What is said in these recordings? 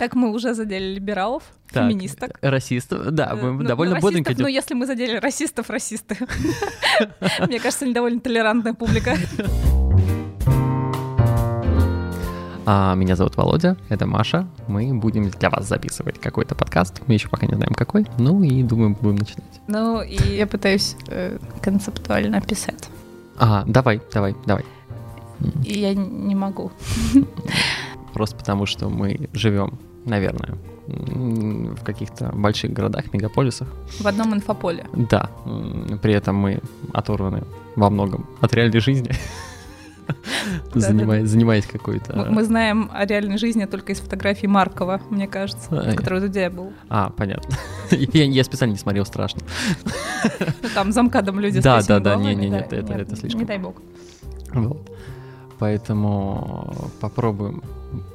Так мы уже задели либералов, Так, феминисток. Расистов, да, мы Ну, довольно ну, бодренько расистов, Ну, идем. если мы задели расистов, расисты. Мне кажется, они довольно толерантная публика. А, меня зовут Володя, это Маша. Мы будем для вас записывать какой-то подкаст. Мы еще пока не знаем какой. Ну и думаю, будем начинать. Ну, и я пытаюсь э, концептуально описать. А, давай, давай, давай. И я не могу. Просто потому, что мы живем, наверное, в каких-то больших городах, мегаполисах. В одном инфополе. Да, при этом мы оторваны во многом от реальной жизни. Занимаясь занимаясь какой-то... Мы мы знаем о реальной жизни только из фотографий Маркова, мне кажется, А, в которой у Дудя был. А, понятно. Я я специально не смотрел, страшно. Там за МКАДом люди с Да, этими да, да, головами, не-не-не, да, это- нет, это слишком. Не дай бог. Вот. Поэтому попробуем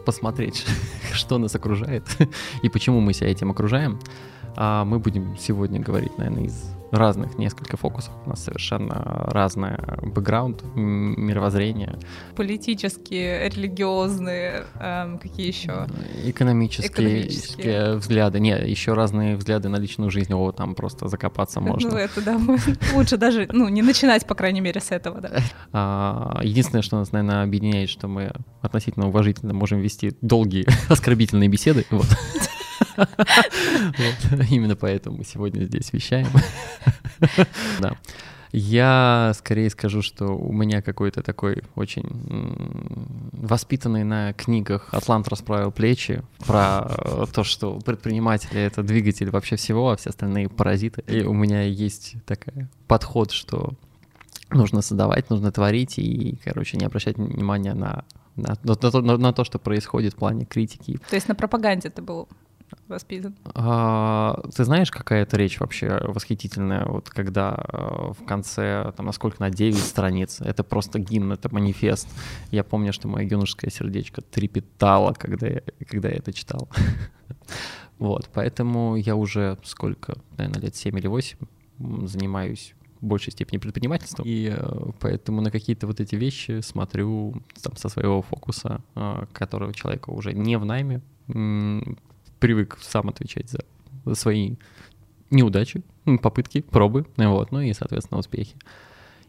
посмотреть, что нас окружает и почему мы себя этим окружаем. А мы будем сегодня говорить, наверное, из разных несколько фокусов. У нас совершенно разный бэкграунд, мировоззрение, Политические, религиозные, эм, какие еще? экономические, Экономические. взгляды. Не, еще разные взгляды на личную жизнь. О, там просто закопаться можно. Ну, это да, мы- лучше даже, ну, не начинать, по крайней мере, с этого, да. А, Единственное, что нас, наверное, объединяет, что мы относительно уважительно можем вести долгие оскорбительные беседы. Вот. Именно поэтому мы сегодня здесь вещаем. Да. Я скорее скажу, что у меня какой-то такой очень воспитанный на книгах «Атлант расправил плечи» про э, то, что предприниматели — это двигатель вообще всего, а все остальные — паразиты. И у меня есть такой подход, что нужно создавать, нужно творить и, короче, не обращать внимания на, на, на на- на то, что происходит в плане критики. То есть на пропаганде ты был воспитан. А, ты знаешь, какая это речь вообще восхитительная, вот когда э, в конце, там, насколько на 9 страниц, это просто гимн, это манифест. Я помню, что мое юношеское сердечко трепетало, когда я, когда я это читал. Вот, поэтому я уже сколько, наверное, лет 7 или 8 м, занимаюсь в большей степени предпринимательством, и э, поэтому на какие-то вот эти вещи смотрю там, со своего фокуса, э, которого человека уже не в найме, привык сам отвечать за, за свои неудачи, попытки, пробы, вот, ну и, соответственно, успехи.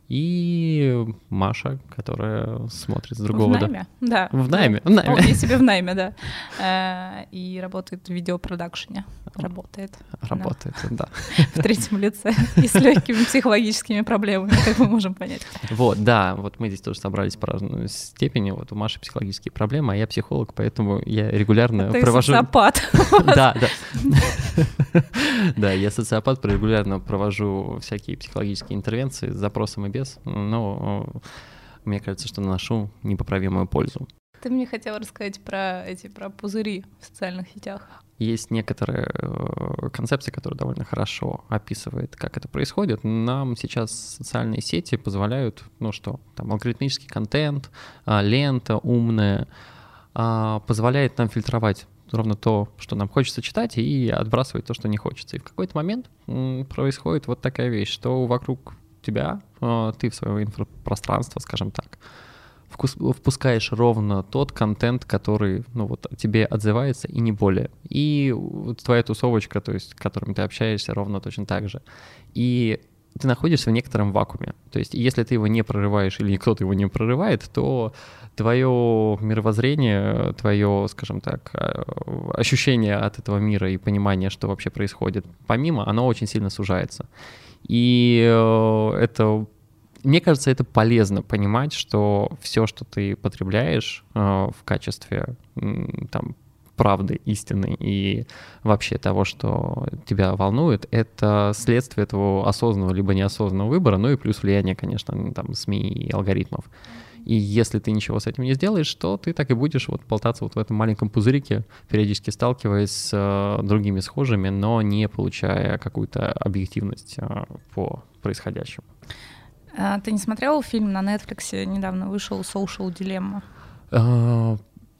И Маша, которая смотрит с другого, в да. найме, да. В найме, в найме. Вполне себе в найме, да. Э, И работает в видеопродакшене. Работает Работает, да. в третьем лице и с легкими психологическими проблемами, как мы можем понять. Вот, да, вот мы здесь тоже собрались по разной степени. Вот у Маши психологические проблемы, а я психолог, поэтому я регулярно Ты провожу... социопат. Да, да. Да, я социопат, регулярно провожу всякие психологические интервенции с запросом и без, но э, мне кажется, что наношу непоправимую пользу. Ты мне хотела рассказать про эти, про пузыри в социальных сетях. Есть некоторые э, концепции, которые довольно хорошо описывают, как это происходит. Нам сейчас социальные сети позволяют, ну что, там алгоритмический контент, а, лента умная, а, позволяет нам фильтровать ровно то, что нам хочется читать, и отбрасывать то, что не хочется. И в какой-то момент происходит вот такая вещь, что вокруг тебя, э, ты в свое инфопространство, скажем так, впускаешь ровно тот контент, который, ну вот, тебе отзывается и не более. И твоя тусовочка, то есть, с которыми ты общаешься, ровно точно так же. И ты находишься в некотором вакууме. То есть, если ты его не прорываешь или кто-то его не прорывает, то твое мировоззрение, твое, скажем так, э, ощущение от этого мира и понимание, что вообще происходит, помимо, оно очень сильно сужается. И э, это мне кажется, это полезно понимать, что все, что ты потребляешь э, в качестве там правды, истины и вообще того, что тебя волнует, это следствие твоего осознанного либо неосознанного выбора, ну и плюс влияние, конечно, там, СМИ и алгоритмов. И если ты ничего с этим не сделаешь, то ты так и будешь вот болтаться вот в этом маленьком пузырике, периодически сталкиваясь с э, другими схожими, но не получая какую-то объективность э, по происходящему. А, Ты не смотрел фильм на Netflix? Недавно вышел Social Dilemma.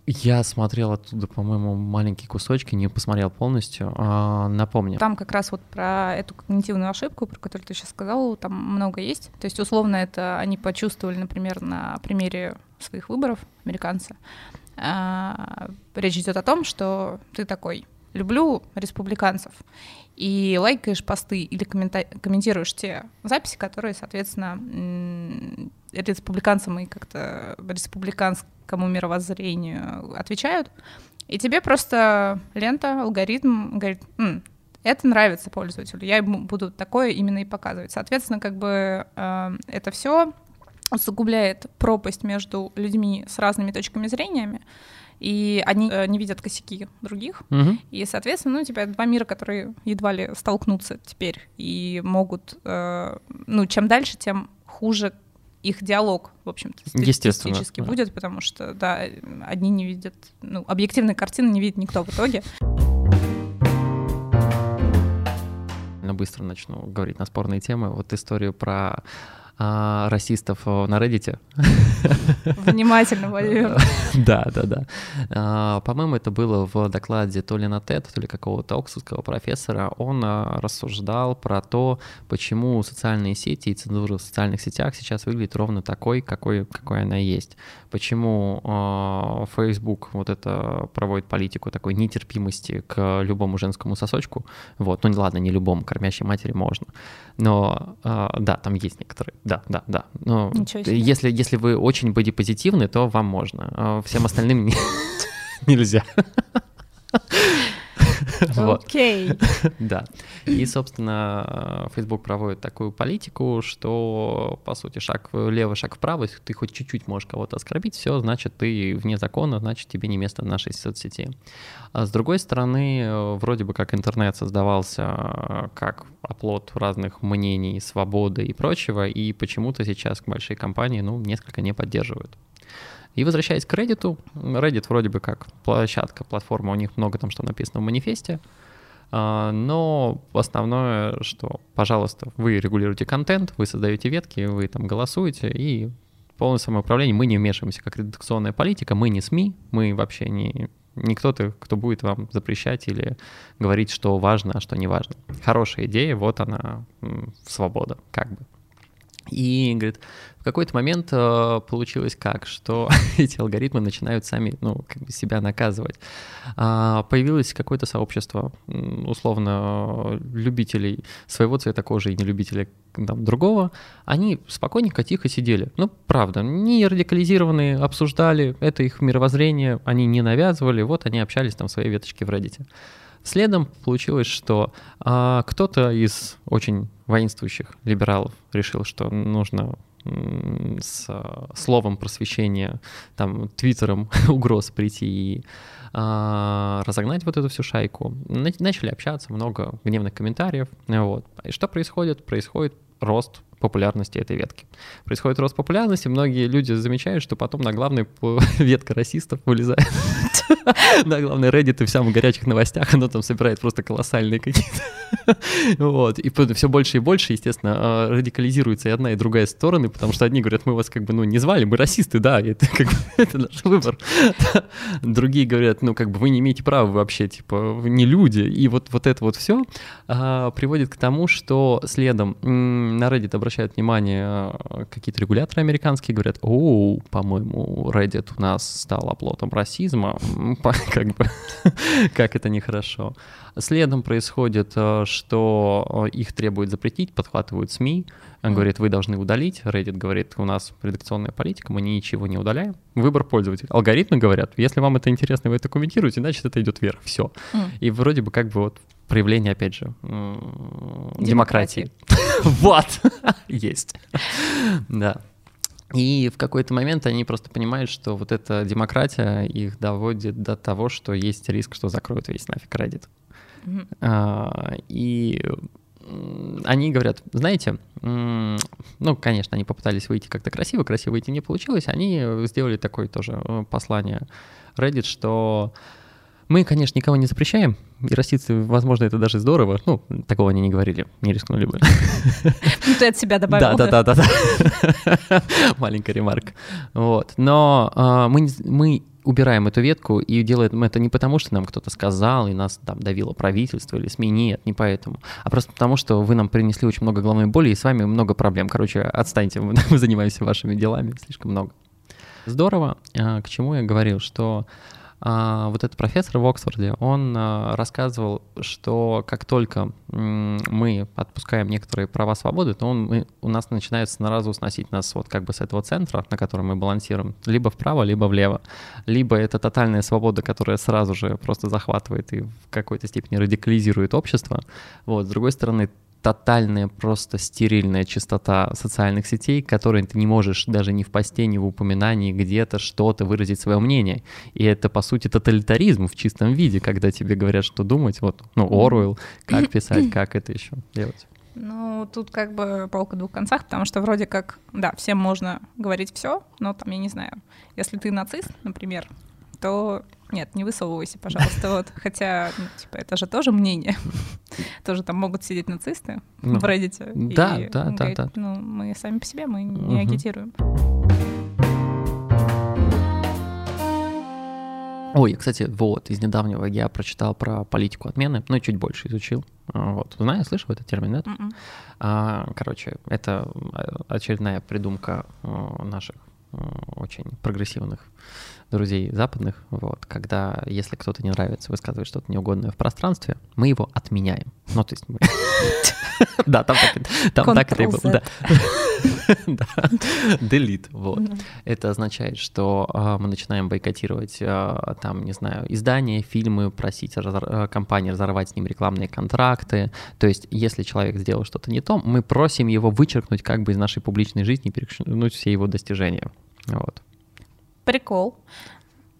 Я смотрел оттуда, по-моему, маленькие кусочки, не посмотрел полностью. А, Напомню. Там как раз вот про эту когнитивную ошибку, про которую ты сейчас сказал, там много есть. То есть, условно, это они почувствовали, например, на примере своих выборов, американцы, А, речь идет о том, что ты такой, люблю республиканцев, и лайкаешь посты или комментируешь те записи, которые, соответственно, республиканцам и как-то республиканскому мировоззрению отвечают, и тебе просто лента, алгоритм говорит, М, это нравится пользователю, я ему буду такое именно и показывать. Соответственно, как бы э, это все усугубляет пропасть между людьми с разными точками зрения, и они э, не видят косяки других. Угу. И, соответственно, ну, у тебя два мира, которые едва ли столкнутся теперь и могут, э, ну, чем дальше, тем хуже их диалог, в общем-то, статистически да. будет, потому что, да, одни не видят, ну, объективной картины не видит никто в итоге. Быстро начну говорить на спорные темы. Вот историю про а, расистов э, на Reddit. Внимательно, Владимир. Да, да, да. А, по-моему, это было в докладе то ли на TED, то ли какого-то оксфордского профессора. Он а, рассуждал про то, почему социальные сети и цензура в социальных сетях сейчас выглядит ровно такой, какой, какой она есть. Почему Facebook вот это проводит политику такой нетерпимости к любому женскому сосочку. Вот, ну ладно, не любому, кормящей матери можно. Но да, там есть некоторые да, да, да. Но если, если вы очень бодипозитивны, то вам можно. А всем остальным нельзя. Окей. Да. И, собственно, Facebook проводит такую политику, что, по сути, шаг влево, шаг вправо, если ты хоть чуть-чуть можешь кого-то оскорбить, все, значит, ты вне закона, значит, тебе не место в нашей соцсети. А с другой стороны, вроде бы как интернет создавался как оплот разных мнений, свободы и прочего, и почему-то сейчас большие компании, ну, несколько не поддерживают. И возвращаясь к Reddit, Reddit вроде бы как площадка, платформа, у них много там что написано в манифесте, а, но основное, что, пожалуйста, вы регулируете контент, вы создаете ветки, вы там голосуете, и полное самоуправление, мы не вмешиваемся как редакционная политика, мы не СМИ, мы вообще не, не кто-то, кто будет вам запрещать или говорить, что важно, а что не важно. Хорошая идея, вот она, свобода, как бы. И, говорит, в какой-то момент э, получилось как, что эти алгоритмы начинают сами, ну, как бы себя наказывать. А, появилось какое-то сообщество, условно, любителей своего цвета кожи и не любителей там, другого. Они спокойненько, тихо сидели. Ну, правда, не радикализированные, обсуждали, это их мировоззрение, они не навязывали, вот они общались там в своей веточке в Reddit. Следом получилось, что а, кто-то из очень воинствующих либералов решил, что нужно с словом просвещения, там, твиттером угроз прийти и а, разогнать вот эту всю шайку. Начали общаться, много гневных комментариев. Вот. И что происходит? Происходит рост популярности этой ветки. Происходит рост популярности, многие люди замечают, что потом на главной ветка расистов вылезает. На главной Reddit и в самых горячих новостях оно там собирает просто колоссальные какие-то. Вот. И все больше и больше, естественно, а, радикализируется и одна, и другая стороны, потому что одни говорят, мы вас как бы, ну, не звали, мы расисты, да, это как бы, это наш выбор. Другие говорят, ну, как бы, вы не имеете права вообще, типа, вы не люди. И вот, вот это вот все а, приводит к тому, что следом на Reddit обращают внимание а, какие-то регуляторы американские, говорят, о, по-моему, Reddit у нас стал оплотом расизма, как бы, как это нехорошо. Следом происходит, а, что их требуют запретить, подхватывают СМИ, он говорит, вы должны удалить. Reddit говорит, у нас редакционная политика, мы ничего не удаляем. Выбор пользователя. Алгоритмы говорят, если вам это интересно, вы это комментируете, значит, это идет вверх. Все. Mm. И вроде бы как бы вот проявление, опять же, демократии. Вот, есть. Да. И в какой-то момент они просто понимают, что вот эта демократия их доводит до того, что есть риск, что закроют весь нафиг Reddit. Mm-hmm. А, и они говорят, знаете, ну, конечно, они попытались выйти как-то красиво, красиво выйти не получилось, они сделали такое тоже э, послание Reddit, что мы, конечно, никого не запрещаем, и раститься, возможно, это даже здорово. Ну, такого они не говорили, не рискнули бы. Ну, ты от себя добавил. Да, да, да, да. Маленькая ремарка. Вот. Но а, мы, мы убираем эту ветку и делаем это не потому, что нам кто-то сказал и нас там давило правительство или СМИ, нет, не поэтому, а просто потому, что вы нам принесли очень много головной боли и с вами много проблем. Короче, отстаньте, мы занимаемся вашими делами слишком много. Здорово. А, к чему я говорил, что вот этот профессор в Оксфорде, он а, рассказывал, что как только мы отпускаем некоторые права свободы, то он, мы, у нас начинает сразу сносить нас вот как бы с этого центра, на котором мы балансируем, либо вправо, либо влево. Либо это тотальная свобода, которая сразу же просто захватывает и в какой-то степени радикализирует общество. Вот, с другой стороны, тотальная просто стерильная чистота социальных сетей, которой ты не можешь даже ни в посте, ни в упоминании где-то что-то выразить свое мнение. И это, по сути, тоталитаризм в чистом виде, когда тебе говорят, что думать. Вот, ну, Оруэлл, как писать, как это еще делать. Ну, тут как бы палка в двух концах, потому что вроде как, да, всем можно говорить все, но там, я не знаю, если ты нацист, например, то нет, не высовывайся, пожалуйста. Вот. Хотя, ну, типа, это же тоже мнение. тоже там могут сидеть нацисты ну, в Reddit. Да, и, да, да, да. Ну, мы сами по себе, мы не угу. агитируем. Ой, кстати, вот, из недавнего я прочитал про политику отмены, ну, чуть больше изучил. А, вот, знаешь, слышал этот термин, нет? Mm-mm. А, короче, это а, очередная придумка а, наших очень прогрессивных друзей западных, вот, когда, если кто-то не нравится, высказывает что-то неугодное в пространстве, мы его отменяем. Ну, то есть мы... Да, там так это было. Delete, вот. Это означает, что а, мы начинаем бойкотировать, а, там, не знаю, издания, фильмы, просить а, компании разорвать с ним рекламные контракты. То есть, если человек сделал что-то не то, мы просим его вычеркнуть как бы из нашей публичной жизни, перечеркнуть все его достижения. Вот. Прикол.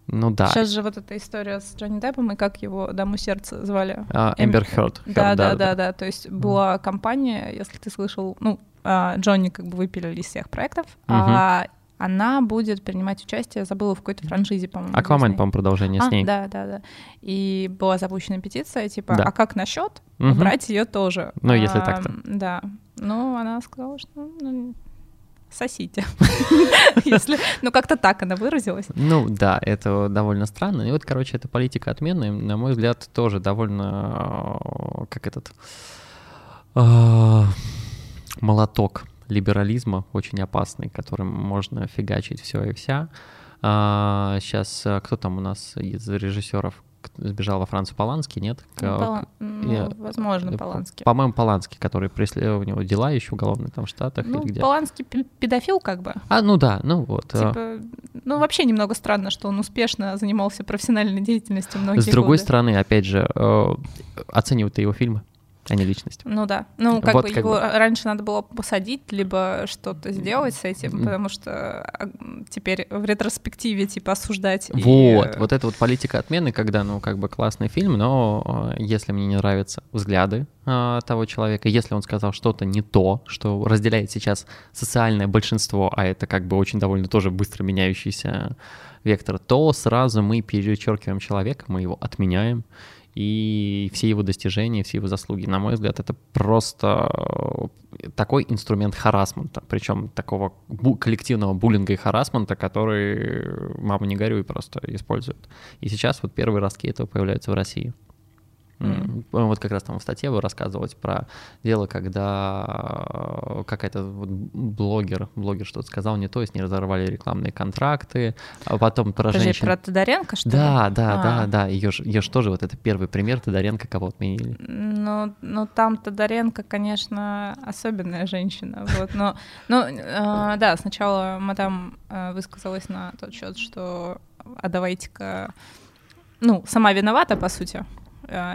Ну да. Сейчас же вот эта история с Джонни Деппом и как его даму сердца звали. Эмбер Хёрд. Да, да, да, да. То есть была компания, если ты слышал, ну, а, Джонни как бы выпилили из всех проектов, а она будет принимать участие, забыла в какой-то франшизе, по-моему. Аквамен, по-моему, продолжение а, с ней. Да, да, да. И была запущена петиция, типа, да. а как насчет угу. убрать ее тоже? Ну, если так-то. Да. Ну, она сказала, что ну, сосите. Ну, как-то так она выразилась. Ну, да, это довольно странно. И вот, короче, эта политика отмены, на мой взгляд, тоже довольно, э, как этот, э, молоток либерализма, очень опасный, которым можно фигачить все и вся. Сейчас а, э, кто там у нас из режиссеров, сбежал во Францию Поланский, нет? Ну, Пол... ну, я... Возможно, э, Поланский. По-моему, Поланский, который преследовал у него дела еще уголовные там в Штатах ну, или где. Поланский педофил как бы. А, ну да, ну вот. А. Типа, ну вообще немного странно, что он успешно занимался профессиональной деятельностью многие С другой годы. стороны, опять же, э, оценивают его фильмы а не личность. Ну да. Ну, как вот бы как его бы. раньше надо было посадить, либо что-то сделать с этим, потому что а, теперь в ретроспективе типа осуждать. Вот, и... вот это вот политика отмены, когда, ну, как бы классный фильм, но э, если мне не нравятся взгляды э, того человека, если он сказал что-то не то, что разделяет сейчас социальное большинство, а это как бы очень довольно тоже быстро меняющийся вектор, то сразу мы перечеркиваем человека, мы его отменяем, и все его достижения, все его заслуги. На мой взгляд, это просто э, такой инструмент харасмента, причем такого бу- коллективного буллинга и харасмента, который мама не горюй просто использует. И сейчас вот первые ростки этого появляются в России. Mm. Вот как раз там в статье вы рассказывалось про дело, когда э, какая-то вот блогер, блогер что-то сказал не то, с ней разорвали рекламные контракты, а потом про Подожди, женщин... про Тодоренко, что да, ли? Да, а. да, да, ее ее же тоже вот это первый пример Тодоренко кого отменили. Ну, ну там Тодоренко, конечно, особенная женщина, вот, но, ну, э, да, сначала мадам э, высказалась на тот счет, что а давайте-ка, ну, сама виновата, по сути,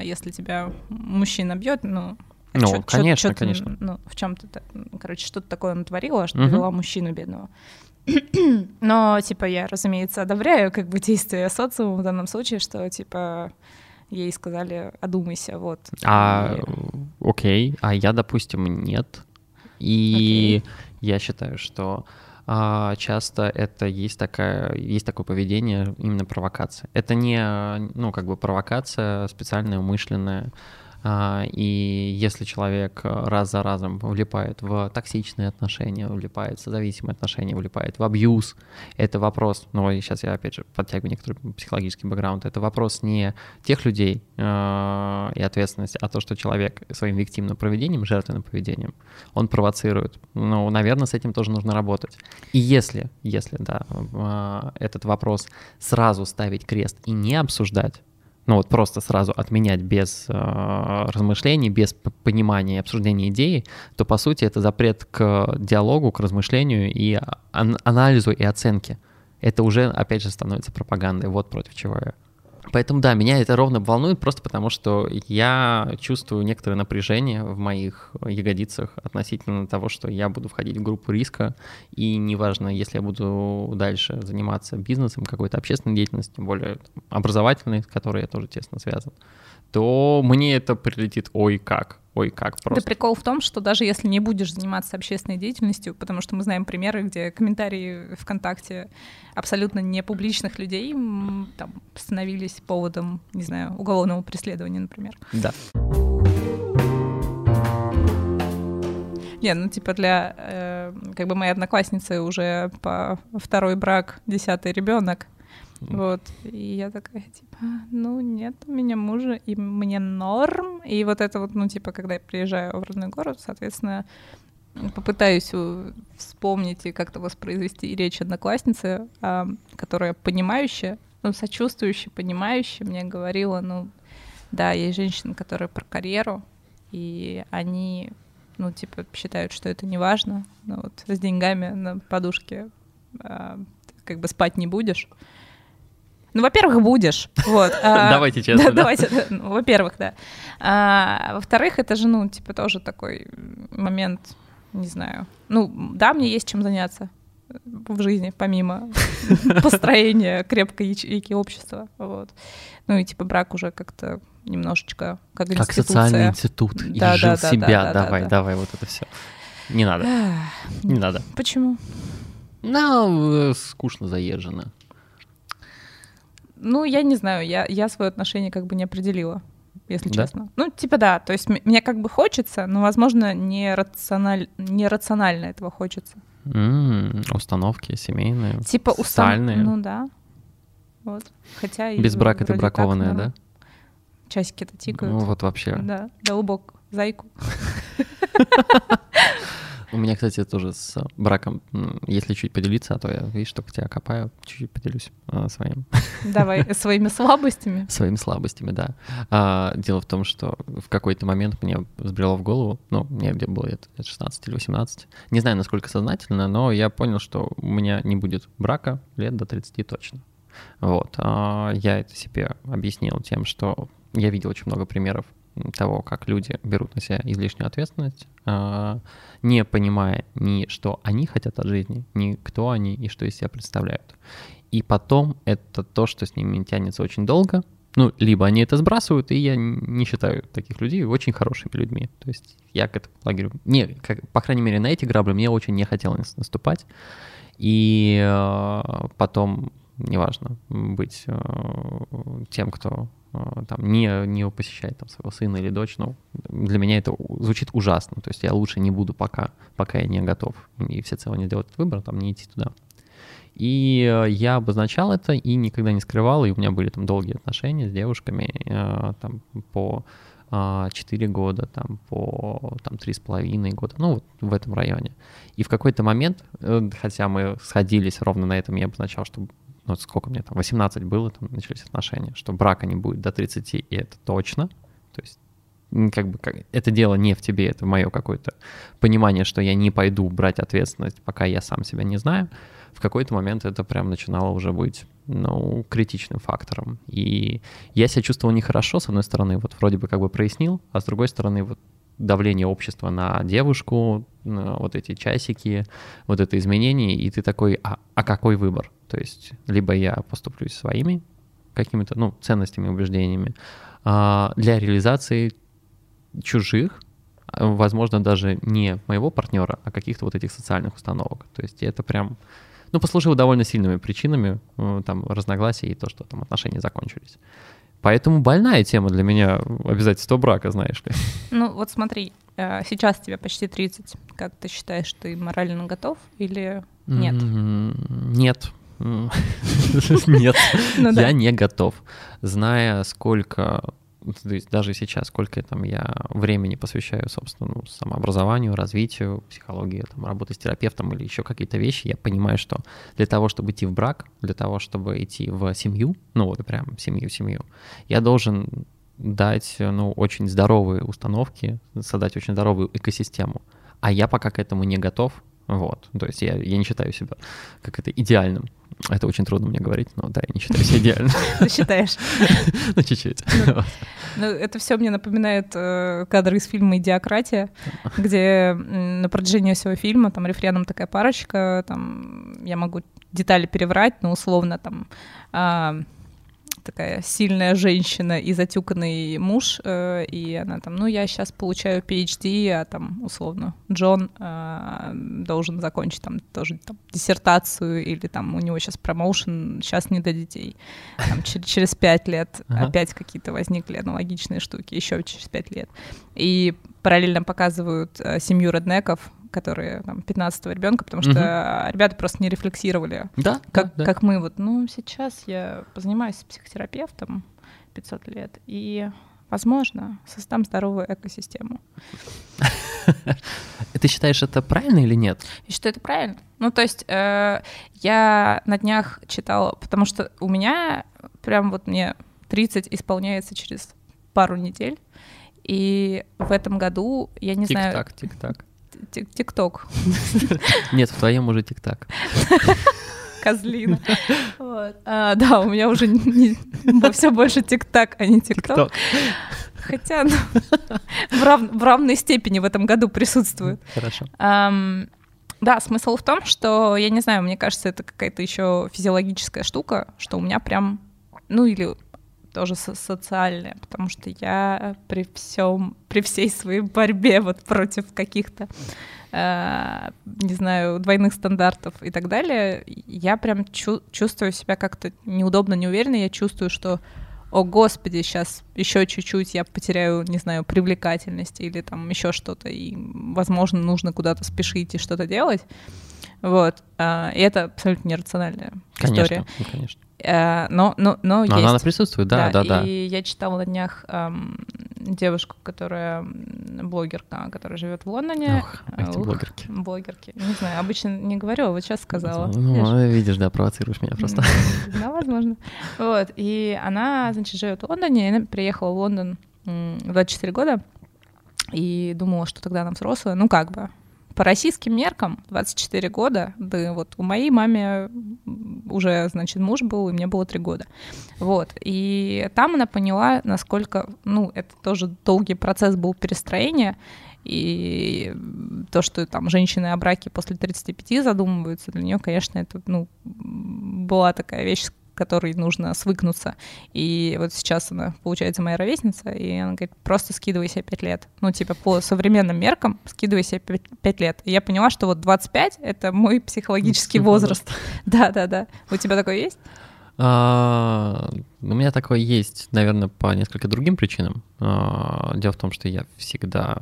если тебя мужчина бьет, ну, ну, чё, конечно, чё, конечно. Ну, в чем-то, короче, что-то такое натворила, что uh мужчину бедного. Но, типа, я, разумеется, одобряю как бы действия социума в данном случае, что, типа, ей сказали, одумайся, вот. А, и... окей, а я, допустим, нет. И okay. я считаю, что а часто это есть, такая, есть такое поведение, именно провокация. Это не, ну, как бы провокация специальная, умышленная, и если человек раз за разом влипает в токсичные отношения, влипает в созависимые отношения, влипает в абьюз, это вопрос, ну сейчас я опять же подтягиваю некоторый психологический бэкграунд, это вопрос не тех людей э, и ответственности, а то, что человек своим виктимным поведением, жертвенным поведением, он провоцирует. Ну, наверное, с этим тоже нужно работать. И если, если, да, э, этот вопрос сразу ставить крест и не обсуждать, ну вот просто сразу отменять без э, размышлений, без понимания и обсуждения идеи, то по сути это запрет к диалогу, к размышлению и ан- анализу и оценке. Это уже, опять же, становится пропагандой. Вот против чего я. Поэтому да, меня это ровно волнует просто потому, что я чувствую некоторое напряжение в моих ягодицах относительно того, что я буду входить в группу риска, и неважно, если я буду дальше заниматься бизнесом, какой-то общественной деятельностью, тем более образовательной, с которой я тоже тесно связан, то мне это прилетит ой как ой, как просто. Да прикол в том, что даже если не будешь заниматься общественной деятельностью, потому что мы знаем примеры, где комментарии ВКонтакте абсолютно не публичных людей там становились поводом, не знаю, уголовного преследования, например. Да. Не, ну типа для э, как бы моей одноклассницы уже по второй брак, десятый ребенок. Вот. И я такая, типа, ну, нет у меня мужа, и мне норм. И вот это вот, ну, типа, когда я приезжаю в родной город, соответственно, попытаюсь вспомнить и как-то воспроизвести речь одноклассницы, а, которая понимающая, ну, сочувствующая, понимающая, мне говорила, ну, да, есть женщины, которые про карьеру, и они, ну, типа, считают, что это не важно, но вот с деньгами на подушке а, как бы спать не будешь. Ну, во-первых, будешь. Вот. А, давайте честно. Да, давайте. Ну, во-первых, да. А, во-вторых, это же, ну, типа, тоже такой момент, не знаю. Ну, да, мне есть чем заняться в жизни, помимо построения крепкой ячейки общества. Вот. Ну и типа брак уже как-то немножечко как Как социальный институт. Да, жил да, себя. Да, давай, давай, вот это все. Не надо. Не надо. Почему? Ну, скучно заезжено. Ну, я не знаю, я, я свое отношение как бы не определила, если да? честно. Ну, типа да, то есть мне как бы хочется, но, возможно, не, рациональ... не рационально этого хочется. Mm, установки семейные, типа социальные. Устан... Ну да, вот. Хотя Без брака ты бракованная, так, да? Часики-то тикают. Ну вот вообще. Да, долбок, зайку. У меня, кстати, тоже с браком, если чуть поделиться, а то я, видишь, только тебя копаю, чуть-чуть поделюсь а, своим. Давай, своими слабостями. Своими слабостями, да. А, дело в том, что в какой-то момент мне взбрело в голову, ну, мне где было лет 16 или 18, не знаю, насколько сознательно, но я понял, что у меня не будет брака лет до 30 точно. Вот. А, я это себе объяснил тем, что я видел очень много примеров того, как люди берут на себя излишнюю ответственность, а, не понимая ни что они хотят от жизни, ни кто они и что из себя представляют. И потом это то, что с ними тянется очень долго. Ну, либо они это сбрасывают, и я не считаю таких людей очень хорошими людьми. То есть я к этому лагерю... Не, как, по крайней мере, на эти грабли мне очень не хотелось наступать. И э, потом, неважно, быть э, тем, кто там, не, не посещать там, своего сына или дочь, но для меня это звучит ужасно. То есть я лучше не буду пока, пока я не готов и всецело не сделать этот выбор, там, не идти туда. И э, я обозначал это и никогда не скрывал, и у меня были там долгие отношения с девушками э, там, по 4 а, года, там, по там, 3,5 года, ну, вот в этом районе. И в какой-то момент, э, хотя мы сходились ровно на этом, я обозначал, что ну, сколько мне там, 18 было, там начались отношения, что брака не будет до 30, и это точно. То есть как бы как, это дело не в тебе, это мое какое-то понимание, что я не пойду брать ответственность, пока я сам себя не знаю. В какой-то момент это прям начинало уже быть, ну, критичным фактором. И я себя чувствовал нехорошо, с одной стороны, вот вроде бы как бы прояснил, а с другой стороны, вот давление общества на девушку, на вот эти часики, вот это изменение, и ты такой, а, а какой выбор? То есть либо я поступлюсь своими какими-то, ну, ценностями, убеждениями а, для реализации чужих, возможно, даже не моего партнера, а каких-то вот этих социальных установок. То есть это прям, ну, послужило довольно сильными причинами, э, там, разногласий и то, что там отношения закончились. Поэтому больная тема для меня обязательство брака, знаешь ли. Ну вот смотри, э, сейчас тебе почти 30. Как ты считаешь, ты морально готов или нет? Нет. Нет, Ну я не готов. Зная, сколько то есть даже сейчас, сколько там я времени посвящаю, собственно, ну, самообразованию, развитию, психологии, там, работе с терапевтом или еще какие-то вещи, я понимаю, что для того, чтобы идти в брак, для того, чтобы идти в семью, ну вот прям семью-семью, я должен дать, ну, очень здоровые установки, создать очень здоровую экосистему. А я пока к этому не готов, вот, то есть я, я не считаю себя как это идеальным. Это очень трудно мне говорить, но да, я не считаю себя идеальным. Ты считаешь? Ну, чуть-чуть. Ну, это все мне напоминает э, кадры из фильма «Идиократия», где на протяжении всего фильма там рефреном такая парочка, там я могу детали переврать, но условно там а, такая сильная женщина и затюканный муж, э, и она там, ну, я сейчас получаю PhD, а там, условно, Джон э, должен закончить там тоже там, диссертацию, или там у него сейчас промоушен, сейчас не до детей. Там, чер- через пять лет Ага. опять какие-то возникли аналогичные штуки, еще через пять лет. И параллельно показывают э, семью реднеков, которые там 15-го ребенка, потому что э, ребята просто не рефлексировали Да, как, да, да. как мы вот, ну, сейчас я позанимаюсь с психотерапевтом 500 лет, и, возможно, создам здоровую экосистему. Ты считаешь это правильно или нет? И что это правильно? Ну, то есть э, я на днях читала, потому что у меня прям вот мне 30 исполняется через пару недель, и в этом году, я не знаю, Тик-так, тик-так. Тик- тик-ток, Нет, в твоем уже тик-так. козлина. Вот. А, да, у меня уже все больше тик-так, а не тик-ток. Хотя ну, в, рав- в равной степени в этом году присутствует. Хорошо. Ам, да, смысл в том, что, я не знаю, мне кажется, это какая-то еще физиологическая штука, что у меня прям, ну или тоже со- социальная, потому что я при всем, при всей своей борьбе вот против каких-то, э, не знаю, двойных стандартов и так далее, я прям чу- чувствую себя как-то неудобно, неуверенно, я чувствую, что о господи, сейчас еще чуть-чуть я потеряю, не знаю, привлекательность или там еще что-то, и, возможно, нужно куда-то спешить и что-то делать. Вот. а, И это абсолютно нерациональная Конечно, история. ну, конечно. Э, Но, но, но, Но есть. она присутствует, да, да, да. И я читала на днях ам, девушку, которая блогерка, которая живет в Лондоне. Ох, эти Ух, блогерки. Блогерки. Не знаю, обычно не говорю, а вот сейчас сказала. Видишь? Ну, видишь, да, провоцируешь меня просто. Да, возможно. Вот. И она, значит, живет в Лондоне, и она приехала в Лондон м, в 24 года и думала, что тогда она взрослая. Ну, как бы. По российским меркам 24 года, да вот у моей маме уже, значит, муж был, и мне было 3 года. Вот. И там она поняла, насколько, ну, это тоже долгий процесс был перестроения, и то, что там женщины о браке после 35 задумываются, для нее, конечно, это, ну, была такая вещь, которой нужно свыкнуться. И вот сейчас она, получается, моя ровесница, и она говорит, просто скидывай себе 5 лет. Ну, типа, по современным меркам скидывай себе 5, лет. И я поняла, что вот 25 — это мой психологический возраст. Да-да-да. У тебя такой есть? А, У меня такое есть, наверное, по несколько другим причинам. А, Дело в том, что я всегда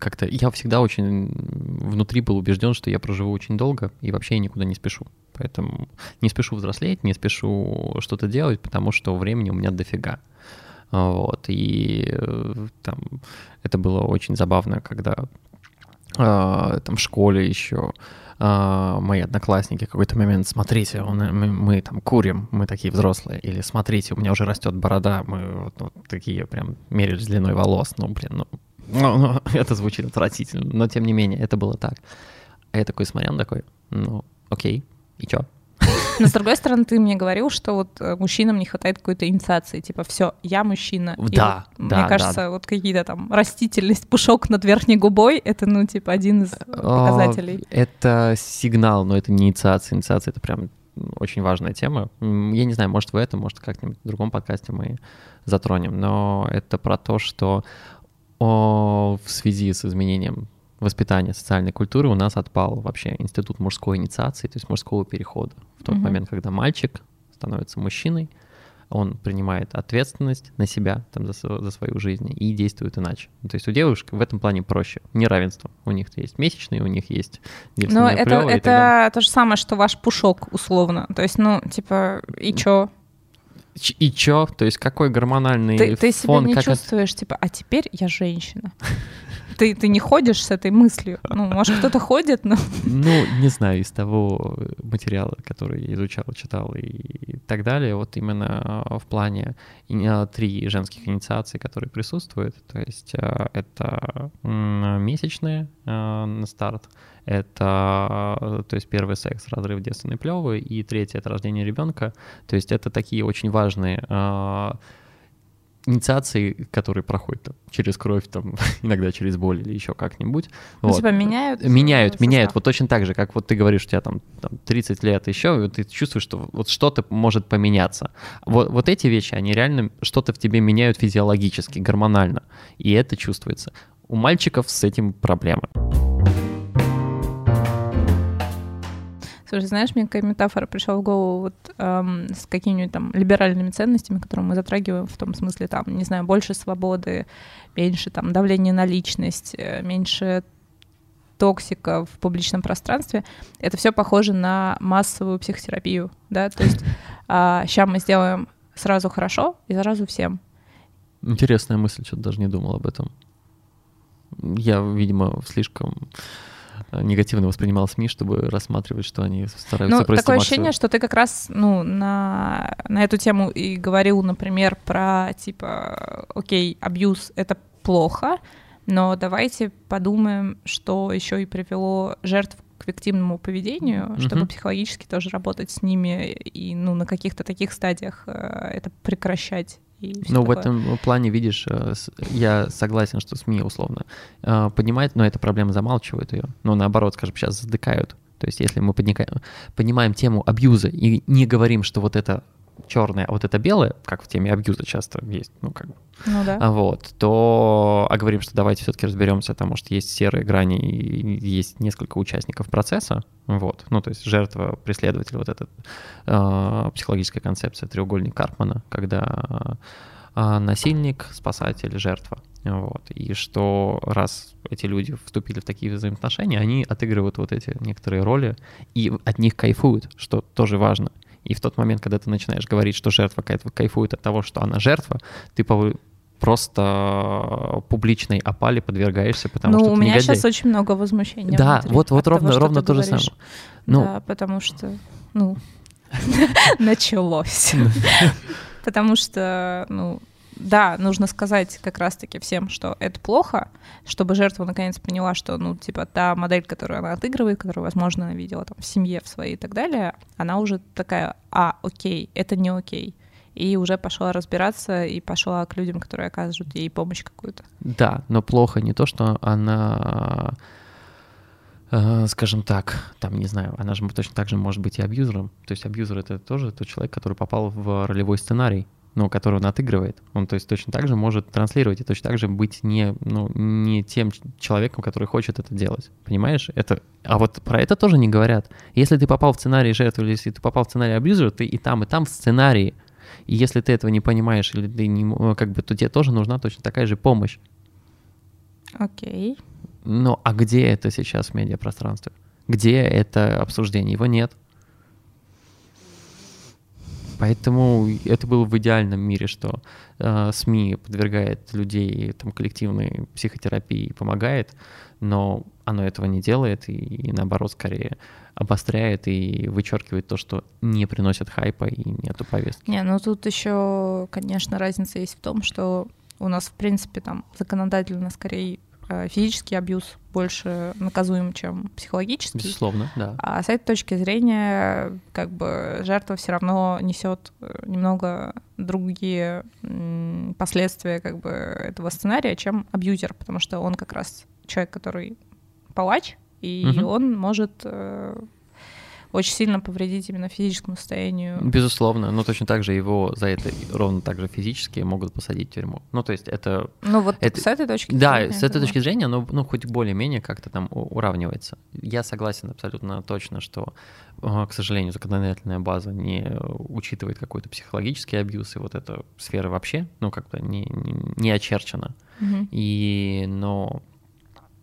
как-то, я всегда очень внутри был убежден, что я проживу очень долго и вообще я никуда не спешу. Поэтому не спешу взрослеть, не спешу что-то делать, потому что времени у меня дофига. Вот, и э, там это было очень забавно, когда а, там в школе еще а, мои одноклассники в какой-то момент, смотрите, он- мы, мы там курим, мы такие взрослые, или смотрите, у меня уже растет борода, мы вот, вот такие прям мерились длиной волос, ну, блин, ну, ну, это звучит отвратительно, но тем не менее, это было так. А я такой смотрел, такой, ну, окей, и чё? Но, с другой стороны, ты мне говорил, что вот э, мужчинам не хватает какой-то инициации. Типа, все, я мужчина. И Да, вот, да, Мне да. кажется, вот какие-то там растительность, пушок над верхней губой, это, ну, типа, один из показателей. Это сигнал, но это не инициация. Инициация — это прям очень важная тема. Я не знаю, может, в этом, может, как-нибудь в другом подкасте мы затронем, но это про то, что о, в связи с изменением воспитания социальной культуры у нас отпал вообще институт мужской инициации, то есть мужского перехода. В тот Мгм. момент, когда мальчик становится мужчиной, он принимает ответственность на себя там, за, за свою жизнь и действует иначе. То есть у девушек в этом плане проще. Неравенство. У них есть месячные, у них есть Ну, это, это то же самое, что ваш пушок, условно. То есть, ну, типа, и чё? И чё? То есть какой гормональный ты, ты себя фон? не как чувствуешь, это... типа, а теперь я женщина. Ты, ты не ходишь с этой мыслью? Ну, может, кто-то ходит, но... Ну, не знаю, из того материала, который я изучал, читал и так далее, вот именно в плане три женских инициации, которые присутствуют, то есть э, это месячные э, на старт, это, то есть первый секс, разрыв девственной плевы, и третье — это рождение ребенка, то есть это такие очень важные э, инициации, которые проходят там, через кровь, там, иногда через боль или еще как-нибудь. Ну, вот. Типа меняют? Меняют, меняют. Вот точно так же, как вот ты говоришь, у тебя там, там 30 лет еще, и ты чувствуешь, что вот что-то может поменяться. Вот, вот эти вещи, они реально что-то в тебе меняют физиологически, гормонально. И это чувствуется. У мальчиков с этим проблемы. Слушай, знаешь, мне какая метафора пришла в голову вот эм, с какими-нибудь там либеральными ценностями, которые мы затрагиваем в том смысле, там, не знаю, больше свободы, меньше там давления на личность, э, меньше токсика в публичном пространстве, это все похоже на массовую психотерапию, да, то есть а, сейчас мы сделаем сразу хорошо и сразу всем. Интересная мысль, что-то даже не думал об этом. Я, видимо, слишком негативно воспринимал СМИ, чтобы рассматривать, что они стараются ну, такое ощущение, что ты как раз ну, на, на эту тему и говорил, например, про типа, окей, абьюз — это плохо, но давайте подумаем, что еще и привело жертв к виктимному поведению, mm-hmm. чтобы психологически тоже работать с ними и ну, на каких-то таких стадиях э, это прекращать. Ну, в этом плане, видишь, э, я согласен, что СМИ условно э, поднимают, но эта проблема замалчивают ее. Но наоборот, скажем, сейчас задыкают. То есть если мы поднимаем тему абьюза и не говорим, что вот это черное, а вот это белое, как в теме абьюза часто есть, ну как бы, ну, да. а вот, то, а говорим, что давайте все-таки разберемся, потому что есть серые грани, и есть несколько участников процесса, вот, ну то есть жертва, преследователь, вот эта э, психологическая концепция треугольник Карпмана, когда э, насильник, спасатель, жертва, вот, и что раз эти люди вступили в такие взаимоотношения, они отыгрывают вот эти некоторые роли и от них кайфуют, что тоже важно. И в тот момент, когда ты начинаешь говорить, что жертва кайфует от того, что она жертва, ты просто публичной опале подвергаешься, потому ну, что у меня негодяй. сейчас очень много возмущения. Да, вот, вот ровно, того, ровно то же самое. Ну, да, потому что, ну, началось. Потому что, ну, да, нужно сказать как раз-таки всем, что это плохо, чтобы жертва наконец поняла, что, ну, типа, та модель, которую она отыгрывает, которую, возможно, она видела там в семье в своей и так далее, она уже такая, а, окей, это не окей. И уже пошла разбираться и пошла к людям, которые оказывают ей помощь какую-то. Да, но плохо не то, что она э, скажем так, там, не знаю, она же точно так же может быть и абьюзером. То есть абьюзер — это тоже тот человек, который попал в ролевой сценарий ну, который он отыгрывает, он то есть точно так же может транслировать и точно так же быть не, ну, не тем человеком, который хочет это делать. Понимаешь? Это... А вот про это тоже не говорят. Если ты попал в сценарий жертвы, или если ты попал в сценарий абьюзера, ты и там, и там в сценарии. И если ты этого не понимаешь, или ты не, как бы, то тебе тоже нужна точно такая же помощь. Окей. Okay. Ну, а где это сейчас в медиапространстве? Где это обсуждение? Его нет. Поэтому это было в идеальном мире, что э, СМИ подвергает людей там, коллективной психотерапии и помогает, но оно этого не делает и, и наоборот скорее обостряет и вычеркивает то, что не приносит хайпа и нету повестки. Не, ну тут еще, конечно, разница есть в том, что у нас, в принципе, там законодательно скорее физический абьюз больше наказуем, чем психологический. Безусловно, да. А с этой точки зрения, как бы жертва все равно несет э, немного другие последствия как бы этого сценария, чем абьюзер, потому что он как раз человек, который палач, и угу. он может э, очень сильно повредить именно физическому состоянию. Безусловно, но точно так же его за это ровно так же физически могут посадить в тюрьму. Ну, то есть это... Ну, вот это, с этой точки да, зрения. с этой точки зрения, оно, ну, хоть более-менее как-то там уравнивается. Я согласен абсолютно точно, что, к сожалению, законодательная база не учитывает какой-то психологический абьюз, и вот эта сфера вообще, ну, как-то не, не, очерчена. Мгм. И, но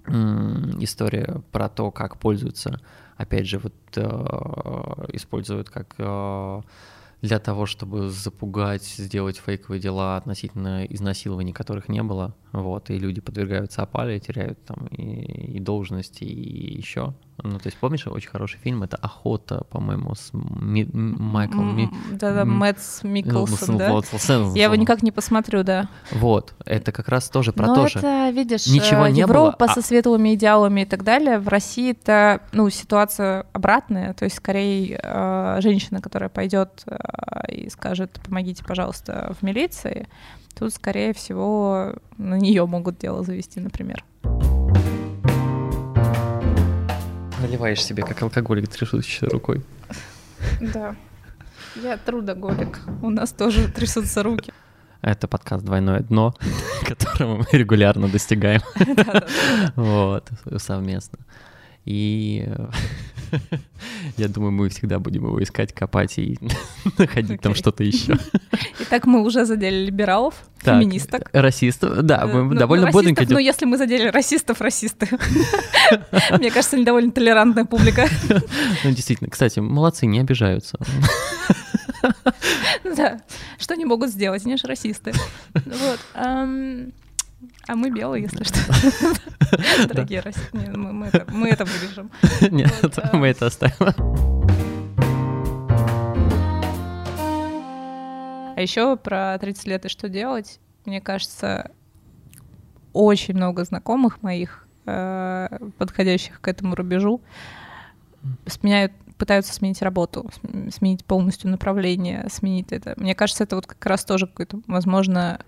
история про то, как пользуются, опять же, вот э, используют как э, для того, чтобы запугать, сделать фейковые дела относительно изнасилований, которых не было, вот, и люди подвергаются опале, теряют там и, и должности, и еще. Ну, то есть, помнишь, очень хороший фильм, это «Охота», по-моему, с Ми- М- Майклом Ми- Да-да, М- Мэтс ну, Микkelсон, да? вот. Я его никак не посмотрю, да. Вот, это как раз тоже про Но то же. это, видишь, Ничего э, не было, Европа а- со светлыми идеалами и так далее. В России это, ну, ситуация обратная. То есть, скорее, э, женщина, которая пойдет э, и скажет, помогите, пожалуйста, в милиции, тут, скорее всего, на нее могут дело завести, например. Наливаешь себе, как алкоголик, трясущей рукой. Да. Я трудоголик. У нас тоже трясутся руки. Это подкаст «Двойное дно», которого мы регулярно достигаем. Вот, совместно. И э, я думаю, мы всегда будем его искать, копать и находить там Окей. что-то еще. Итак, мы уже задели либералов, Так, феминисток. Расистов, да, Э, мы ну, довольно ну, бодренько расистов, Ну, идем. если мы задели расистов, расисты. Мне кажется, они довольно толерантная публика. Ну, действительно, кстати, молодцы, не обижаются. Да. Что они могут сделать? Они же расисты. Вот. А мы белые, если что. Дорогие расисты. Не, мы- это- вырежем. Нет, а. мы это оставим. А еще про 30 лет и что делать. Мне кажется, очень много знакомых моих, э, подходящих к этому рубежу, сменяют, пытаются сменить работу, см- сменить полностью направление, сменить это. Мне кажется, это вот как раз тоже какой-то, возможно,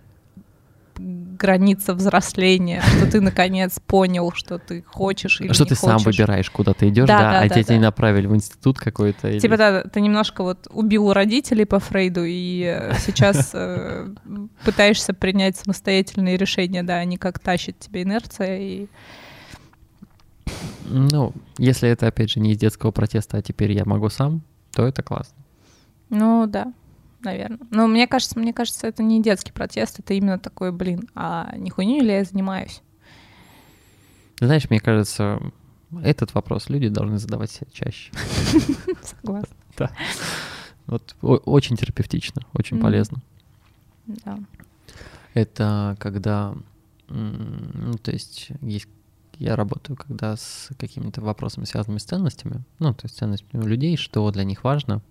граница взросления, что ты наконец понял, что ты хочешь или Что не ты сам хочешь. выбираешь, куда ты идешь, Да, да, да, а да, тебя да. не направили в институт какой-то. или- Типа, да, ты немножко вот убил родителей по Фрейду, и э, сейчас э, пытаешься принять самостоятельные решения, да, они как тащит тебе инерция, и Ну, если это, опять же, не из детского протеста, а теперь я могу сам, то это классно. ну да, наверное. Но мне кажется, мне кажется, это не детский протест, это именно такой, блин, а не хуйню ли я занимаюсь? Знаешь, мне кажется, этот вопрос люди должны задавать себе чаще. Согласна, Вот о- очень терапевтично, очень полезно. да. Это когда, ну, то есть есть я работаю, когда с какими-то вопросами, связанными с ценностями, ну, то есть ценностями людей, что для них важно.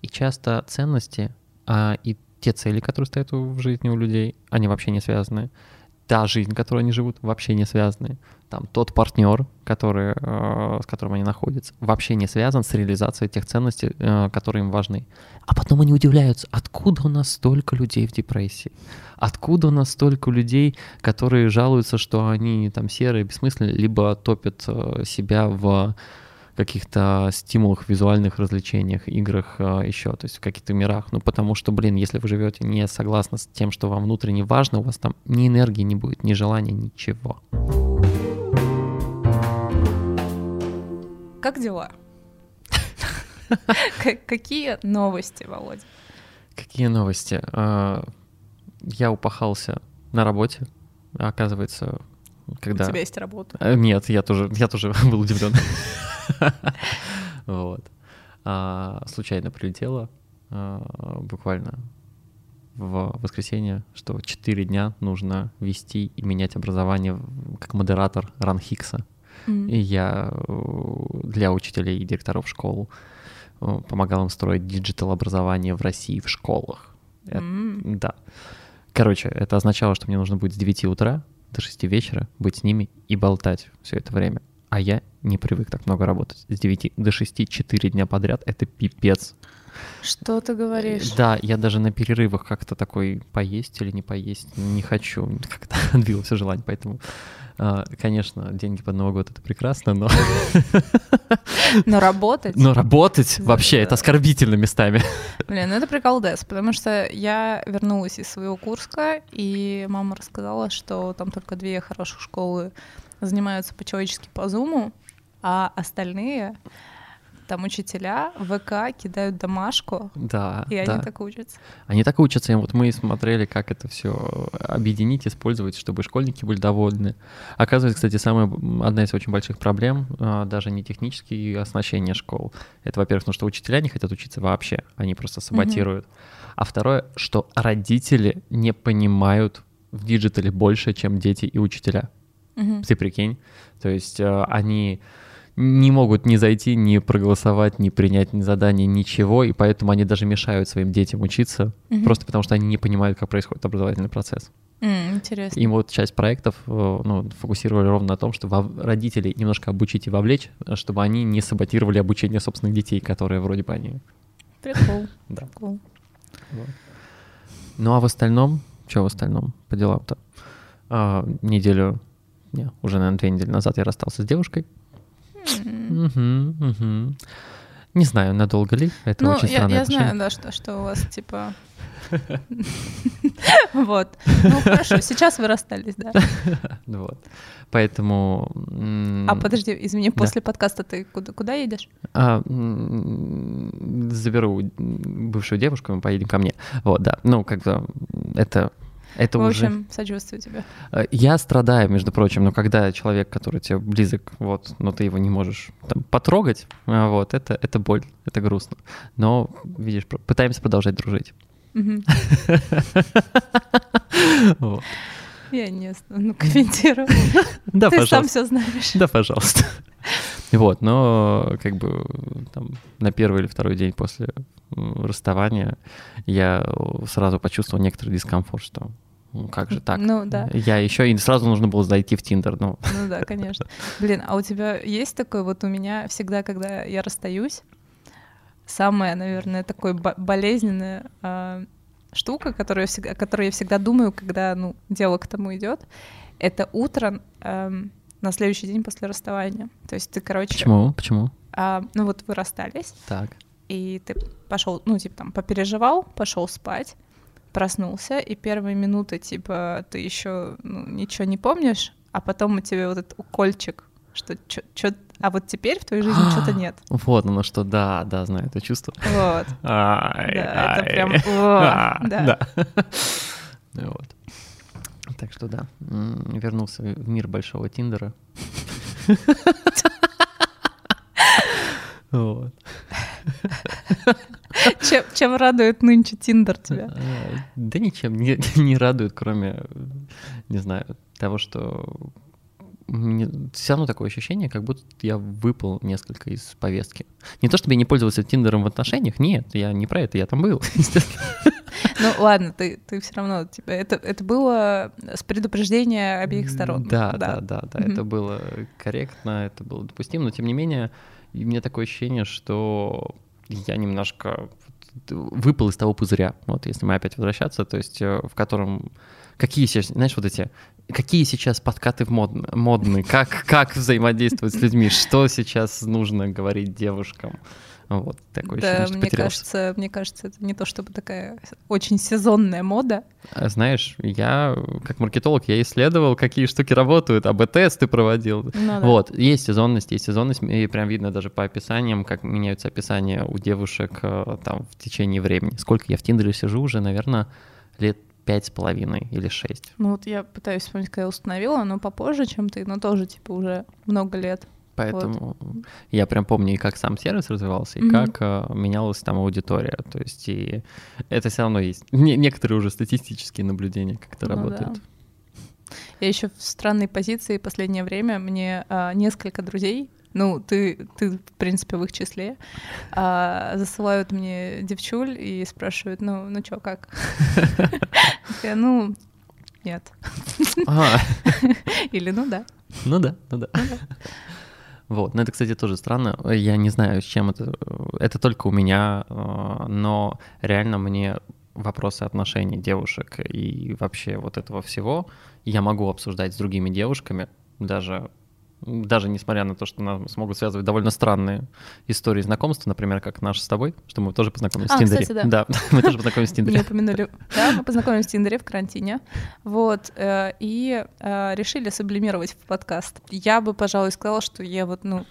И часто ценности а, и те цели, которые стоят в жизни у людей, они вообще не связаны. Та жизнь, которой они живут, вообще не связаны. Там тот партнер, который, э, с которым они находятся, вообще не связан с реализацией тех ценностей, э, которые им важны. А потом они удивляются, откуда у нас столько людей в депрессии? Откуда у нас столько людей, которые жалуются, что они там серые, бессмысленные, либо топят э, себя в каких-то стимулах, визуальных развлечениях, играх еще, то есть в каких-то мирах. Ну, потому что, блин, если вы живете не согласно с тем, что вам внутренне важно, у вас там ни энергии не будет, ни желания, ничего. Как дела? Какие новости, Володя? Какие новости? А, Я упахался на работе. Оказывается, когда... У тебя есть работа. Э, Нет, я тоже, я тоже был удивлен. Вот. А, Случайно прилетело а, буквально в воскресенье, что 4 дня нужно вести и менять образование как модератор Ранхикса. М. И я э, для учителей и директоров школ э, помогал им строить digital образование в России в школах. Это- М. да. Короче, это означало, что мне нужно будет с 9 утра до 6 вечера быть с ними и болтать все это время. А я не привык так много работать. С 9 до 6 4 дня подряд — это пипец. Что ты говоришь? Да, я даже на перерывах как-то такой поесть или не поесть не хочу. Как-то отбило все желание, поэтому Конечно, деньги под Новый год — это прекрасно, но... Но работать? Но работать вообще, это оскорбительно местами. Блин, ну это прикол Дэс, потому что я вернулась из своего Курска, и мама рассказала, что там только две хороших школы занимаются по-человечески по Зуму, а остальные там учителя в ВК кидают домашку, да, и да. они так учатся. Они так учатся, и вот мы смотрели, как это все объединить, использовать, чтобы школьники были довольны. Оказывается, кстати, самая одна из очень больших проблем, а, даже не технические оснащения школ. Это, во-первых, потому что учителя не хотят учиться вообще, они просто саботируют. Mm-hmm. А второе, что родители не понимают в диджитале больше, чем дети и учителя. Mm-hmm. Ты прикинь? То есть а, они не могут ни зайти, ни проголосовать, ни принять ни задание, ничего, и поэтому они даже мешают своим детям учиться, mm-hmm. просто потому что они не понимают, как происходит образовательный процесс. Mm, интересно. И вот часть проектов э, ну, фокусировали ровно на том, что родителей немножко обучить и вовлечь, чтобы они не саботировали обучение собственных детей, которые вроде бы они... Прикол. Да. Прикол. Вот. Ну а в остальном, что в остальном по делам-то? А, неделю, не, уже, наверное, две недели назад я расстался с девушкой. Угу, угу. Не знаю, надолго ли. Это ну, очень я, странное я отношение. знаю, да, что, что у вас типа... Вот. Ну хорошо, сейчас вы расстались, да. Вот. Поэтому... А подожди, извини, после подкаста ты куда едешь? А, заберу бывшую девушку, мы поедем ко мне. Вот, да. Ну, как бы это это в общем, уже... сочувствую тебе. Э, я страдаю, между прочим, но когда человек, который тебе близок, вот, но ты его не можешь там, потрогать, э, вот, это, это боль, это грустно. Но, видишь, пытаемся продолжать дружить. Я не стану комментировать. Да, Ты сам все знаешь. Да, пожалуйста. Вот, но как бы там на первый или второй день после расставания я сразу почувствовал некоторый дискомфорт, что как же так? Ну, да. Я еще и сразу нужно было зайти в Тиндер. Ну. ну да, конечно. Блин, а у тебя есть такой вот у меня всегда, когда я расстаюсь, самая, наверное, такой болезненная э, штука, которую я всегда, о которой я всегда думаю, когда ну, дело к тому идет, это утро э, на следующий день после расставания. То есть ты, короче... Почему? Почему? Э, ну вот вы расстались. Так. И ты пошел, ну, типа, там, попереживал, пошел спать, проснулся, и первые минуты, типа, ты еще ну, ничего не помнишь, а потом у тебя вот этот укольчик, что что а вот теперь в твоей жизни что-то нет. Вот оно что, да, да, знаю это чувство. Вот. Да, это прям, да. Вот. Так что да, вернулся в мир большого Тиндера. Вот. Чем, чем радует нынче Тиндер тебя? Э, да ничем не, не радует, кроме, не знаю, того, что мне все равно такое ощущение, как будто я выпал несколько из повестки. Не то, чтобы я не пользовался Тиндером в отношениях, нет, я не про это, я там был, Ну ладно, ты, ты все равно, типа, это, это было с предупреждения обеих сторон. Да, да, да, да, mm-hmm. это было корректно, это было допустимо, но тем не менее, у меня такое ощущение, что я немножко выпал из того пузыря, вот если мы опять возвращаться, то есть э, в котором какие сейчас, знаешь, вот эти, какие сейчас подкаты мод, модные, как, как взаимодействовать с людьми, что сейчас нужно говорить девушкам. Вот такой да, мне кажется, мне кажется, это не то чтобы такая очень сезонная мода. А знаешь, я как маркетолог, я исследовал, какие штуки работают, АБ-тесты проводил. Ну, да. Вот, есть сезонность, есть сезонность, и прям видно даже по описаниям, как меняются описания у девушек э, там в течение времени. Сколько я в Тиндере сижу уже, наверное, лет пять с половиной или шесть. Ну вот я пытаюсь вспомнить, когда я установила, но попозже, чем ты, но тоже типа уже много лет. Поэтому вот. я прям помню и как сам сервис развивался, и mm-hmm. как э, менялась там аудитория. То есть и это все равно есть не, некоторые уже статистические наблюдения, как это ну, работает. Да. Я еще в странной позиции последнее время. Мне э, несколько друзей, ну, ты, ты, в принципе, в их числе, э, засылают мне девчуль и спрашивают, ну, ну чё, как? Ну, нет. Или ну да. Ну да, ну да. Вот, но это, кстати, тоже странно. Я не знаю, с чем это. Это только у меня, э, но реально мне вопросы отношений девушек и вообще вот этого всего я могу обсуждать с другими девушками, даже даже несмотря на то, что нас могут связывать довольно странные истории знакомства, например, как наш с тобой, что мы тоже познакомились а, в Тиндере. Кстати, да. да, мы тоже познакомились в Тиндере. Не упомянули. Да, мы познакомились в Тиндере в карантине. Вот. Э, и э, решили сублимировать в подкаст. Я бы, пожалуй, сказала, что я вот, ну,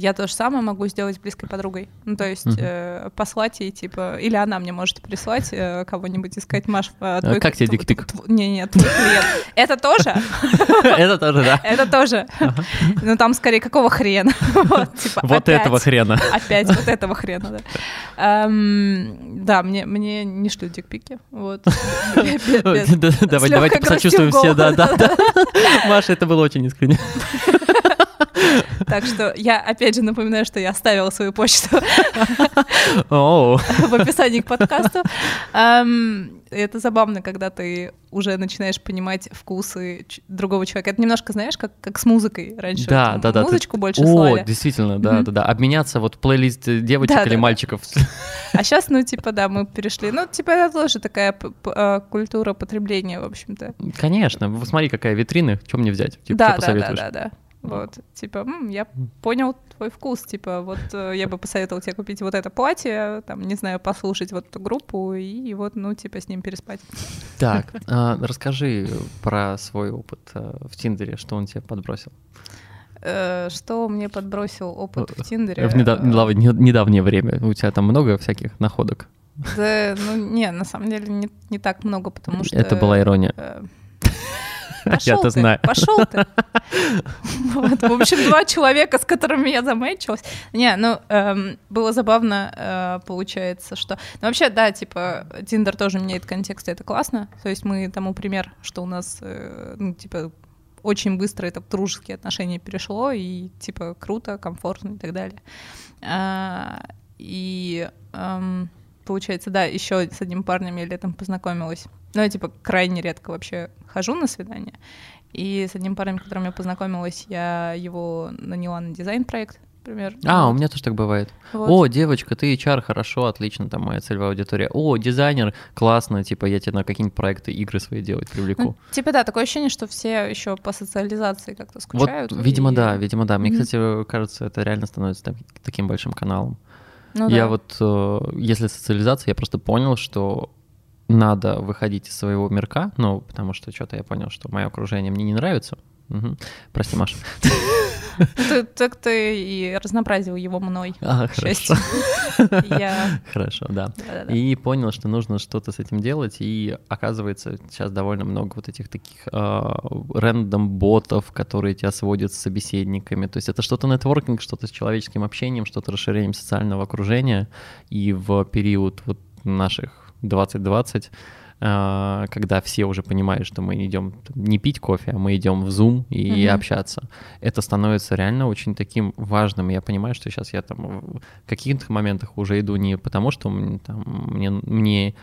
я то же самое могу сделать с близкой подругой. Ну, то есть э, послать ей, типа, или она мне может прислать э, кого-нибудь и сказать, Маш, э, твой... Как тебе дикпик? Не-не, твой клиент. Это тоже? Это тоже, да. Это тоже. Ну, там скорее какого хрена? Типа, вот этого хрена. Опять вот этого хрена, да. Да, мне не шлют дикпики. Вот. Давай, давайте посочувствуем все, да-да. Маша, это было очень искренне. Так что я опять же напоминаю, что я оставила свою почту в описании к подкасту. Это забавно, когда ты уже начинаешь понимать вкусы другого человека. Это немножко, знаешь, как, как с музыкой раньше. Да, да, да. Музычку больше слали. О, действительно, да, да, да. Обменяться вот плейлист девочек или мальчиков. А сейчас, ну, типа, да, мы перешли. Ну, типа, это тоже такая а, культура потребления, в общем-то. Конечно. Смотри, какая витрина, что мне взять? Типа, да, да, да, да, да. Вот, типа, М, я понял твой вкус, типа, вот э, я бы посоветовал тебе купить вот это платье, там, не знаю, послушать вот эту группу и вот, ну, типа, с ним переспать. Так, э, расскажи про свой опыт э, в Тиндере, что он тебе подбросил. Э, что мне подбросил опыт в Тиндере? В недав... недавнее время. У тебя там много всяких находок? Да, ну, не, на самом деле не, не так много, потому что... Это была ирония. Э, Я-то знаю. Пошел ты. Вот, в общем, два человека, с которыми я замечилась. Не, ну, эм, было забавно, э, получается, что... Ну, вообще, да, типа, Тиндер тоже меняет контекст, и это классно. То есть мы тому пример, что у нас, э, ну, типа, очень быстро это в дружеские отношения перешло, и, типа, круто, комфортно и так далее. А, и... Эм, получается, да, еще с одним парнем я летом познакомилась. Ну, я, типа, крайне редко вообще хожу на свидание. И с одним парнем, которым я познакомилась, я его наняла на дизайн-проект, например. А, вот. у меня тоже так бывает. Вот. О, девочка, ты HR, хорошо, отлично, там моя целевая аудитория. О, дизайнер, классно, типа я тебе на какие-нибудь проекты, игры свои делать привлеку. Ну, типа да, такое ощущение, что все еще по социализации как-то скучают. Вот, видимо, и... да, видимо, да. Мне, mm-hmm. кстати, кажется, это реально становится там, таким большим каналом. Ну, я да. вот, э, если социализация, я просто понял, что надо выходить из своего мирка, ну, потому что что-то я понял, что мое окружение мне не нравится. Угу. Прости, Маша. Так ты и разнообразил его мной. А, хорошо. Хорошо, да. И понял, что нужно что-то с этим делать, и оказывается, сейчас довольно много вот этих таких рэндом-ботов, которые тебя сводят с собеседниками. То есть это что-то нетворкинг, что-то с человеческим общением, что-то расширением социального окружения. И в период вот наших 2020 а, когда все уже понимают, что мы идем не пить кофе, а мы идем в Zoom и mm общаться. Это становится реально очень таким важным. Я понимаю, что сейчас я там в каких-то моментах уже иду не потому, что там, мне, мне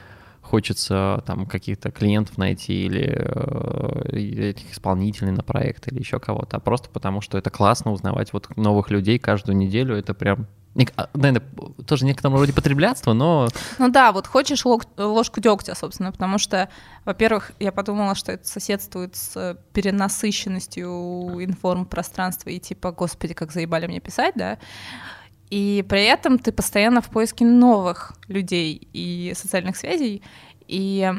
хочется там каких-то клиентов найти или э, этих исполнителей на проект или еще кого-то, а просто потому, что это классно узнавать вот новых людей каждую неделю. Это прям а, наверное, тоже некотором роде потреблятство, но... Ну да, вот хочешь ложку дегтя, собственно, потому что, во-первых, я подумала, что это соседствует с перенасыщенностью информпространства и типа, господи, как заебали мне писать, да, и при этом ты постоянно в поиске новых людей и социальных связей, и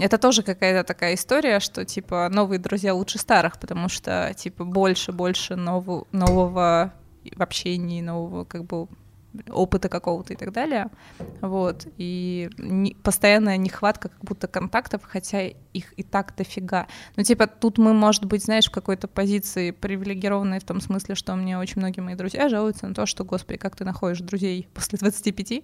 это тоже какая-то такая история, что, типа, новые друзья лучше старых, потому что, типа, больше-больше нового, нового в общении, нового как бы опыта какого-то и так далее. Вот. И не, постоянная нехватка как будто контактов, хотя их и так дофига. Ну, типа, тут мы, может быть, знаешь, в какой-то позиции привилегированной в том смысле, что мне очень многие мои друзья жалуются на то, что, господи, как ты находишь друзей после 25?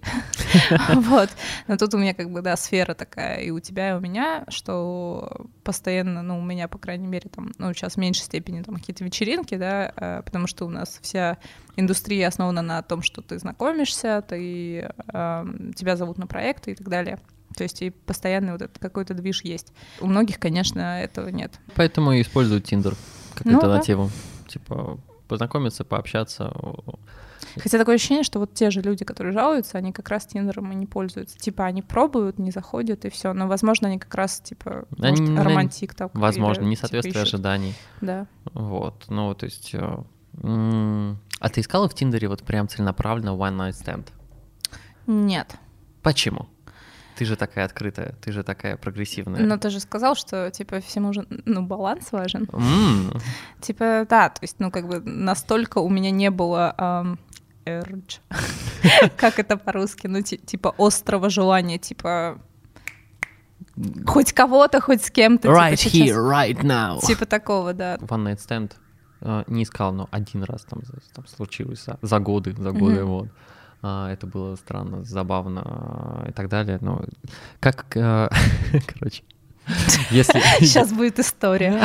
Вот. Но тут у меня как бы, да, сфера такая и у тебя, и у меня, что постоянно, ну, у меня, по крайней мере, там, ну, сейчас в меньшей степени там какие-то вечеринки, да, а, потому что у нас вся индустрия основана на том, что ты знакомишься, ты, э, тебя зовут на проекты и так далее. То есть и постоянный вот этот какой-то движ есть. У многих, конечно, этого нет. Поэтому и используют Tinder как ну, альтернативу. Да. Типа познакомиться, пообщаться. Хотя такое ощущение, что вот те же люди, которые жалуются, они как раз Тиндером и не пользуются. Типа они пробуют, не заходят и все. Но, возможно, они как раз типа Они может, не- романтик так. Возможно, или, несоответствие типа, ищут. ожиданий. Да. Вот, ну, то есть... э, м, А ты искала в Тиндере вот прям целенаправленно one night stand? Нет. Почему? Ты же такая открытая, ты же такая прогрессивная. Но ты же сказал, что типа всему же, ну, баланс важен. М, Типа, да, то есть, ну, как бы настолько у меня не было urge. как это по-русски, ну, ти- типа острого желания, типа хоть кого-то, хоть с кем-то. типа, Right сейчас- here, right now. Типа такого, да. One night stand не искал, но один раз там, там случилось за, за годы, за годы, Мгм. вот. А, это было странно, забавно э, и так далее. Но как, э, короче, если... Сейчас будет история.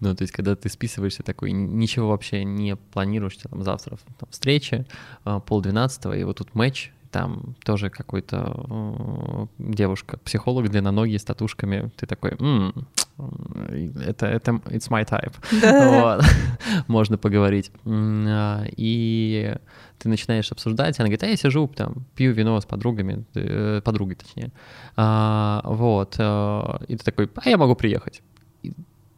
Ну, то есть, когда ты списываешься такой, ничего вообще не планируешь, там завтра там, встреча, а, полдвенадцатого, и вот тут матч, там тоже какой-то девушка, психолог длинноногий с татушками, ты такой, «М, это, это, it's my type. Да. Вот. Можно поговорить. А, И ты начинаешь обсуждать, она говорит, а я сижу, там, пью вино с подругами, э, подругой точнее. А, Вот. э, И ты такой, а я могу приехать.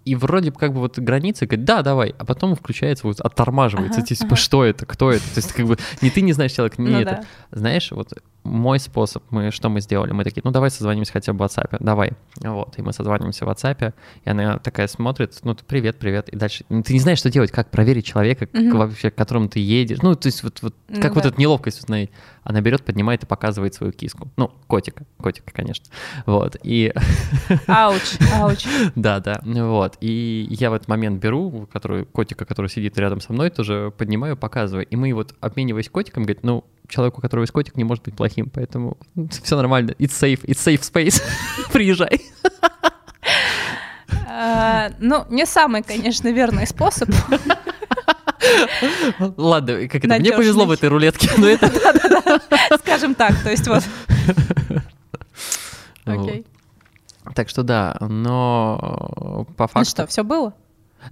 И- вроде бы как бы вот граница, говорит, да, давай, а потом включается, вот оттормаживается, Ага, типа, ага. что это, кто это, то есть как бы ни ты не знаешь человека, ни Ну это. да. Знаешь, вот мой способ, мы что мы сделали? Мы такие, ну давай созвонимся хотя бы в WhatsApp, давай. Вот, и мы созваниваемся в WhatsApp, и она такая смотрит, ну привет, привет, и дальше. Ты не знаешь, что делать, как проверить человека, Мгм. вообще, к которому ты едешь. Ну, то есть вот, вот Ну как вот да. эта неловкость установить. Она берет, поднимает и показывает свою киску. Ну, котика, котика, конечно. Вот, и Ауч, ауч. да, да, вот. И я в этот момент беру, который, котика, который сидит рядом со мной, тоже поднимаю, показываю. И мы вот, обмениваясь котиком, говорит, ну, человек, у которого есть котик, не может быть плохим, поэтому все нормально. It's safe, it's safe space. Приезжай. А, Ну, не самый, конечно, верный способ. Ладно, как это, мне повезло в этой рулетке, но это... Скажем так, то есть вот. Окей. Так что да, но по Ну факту... что, все было?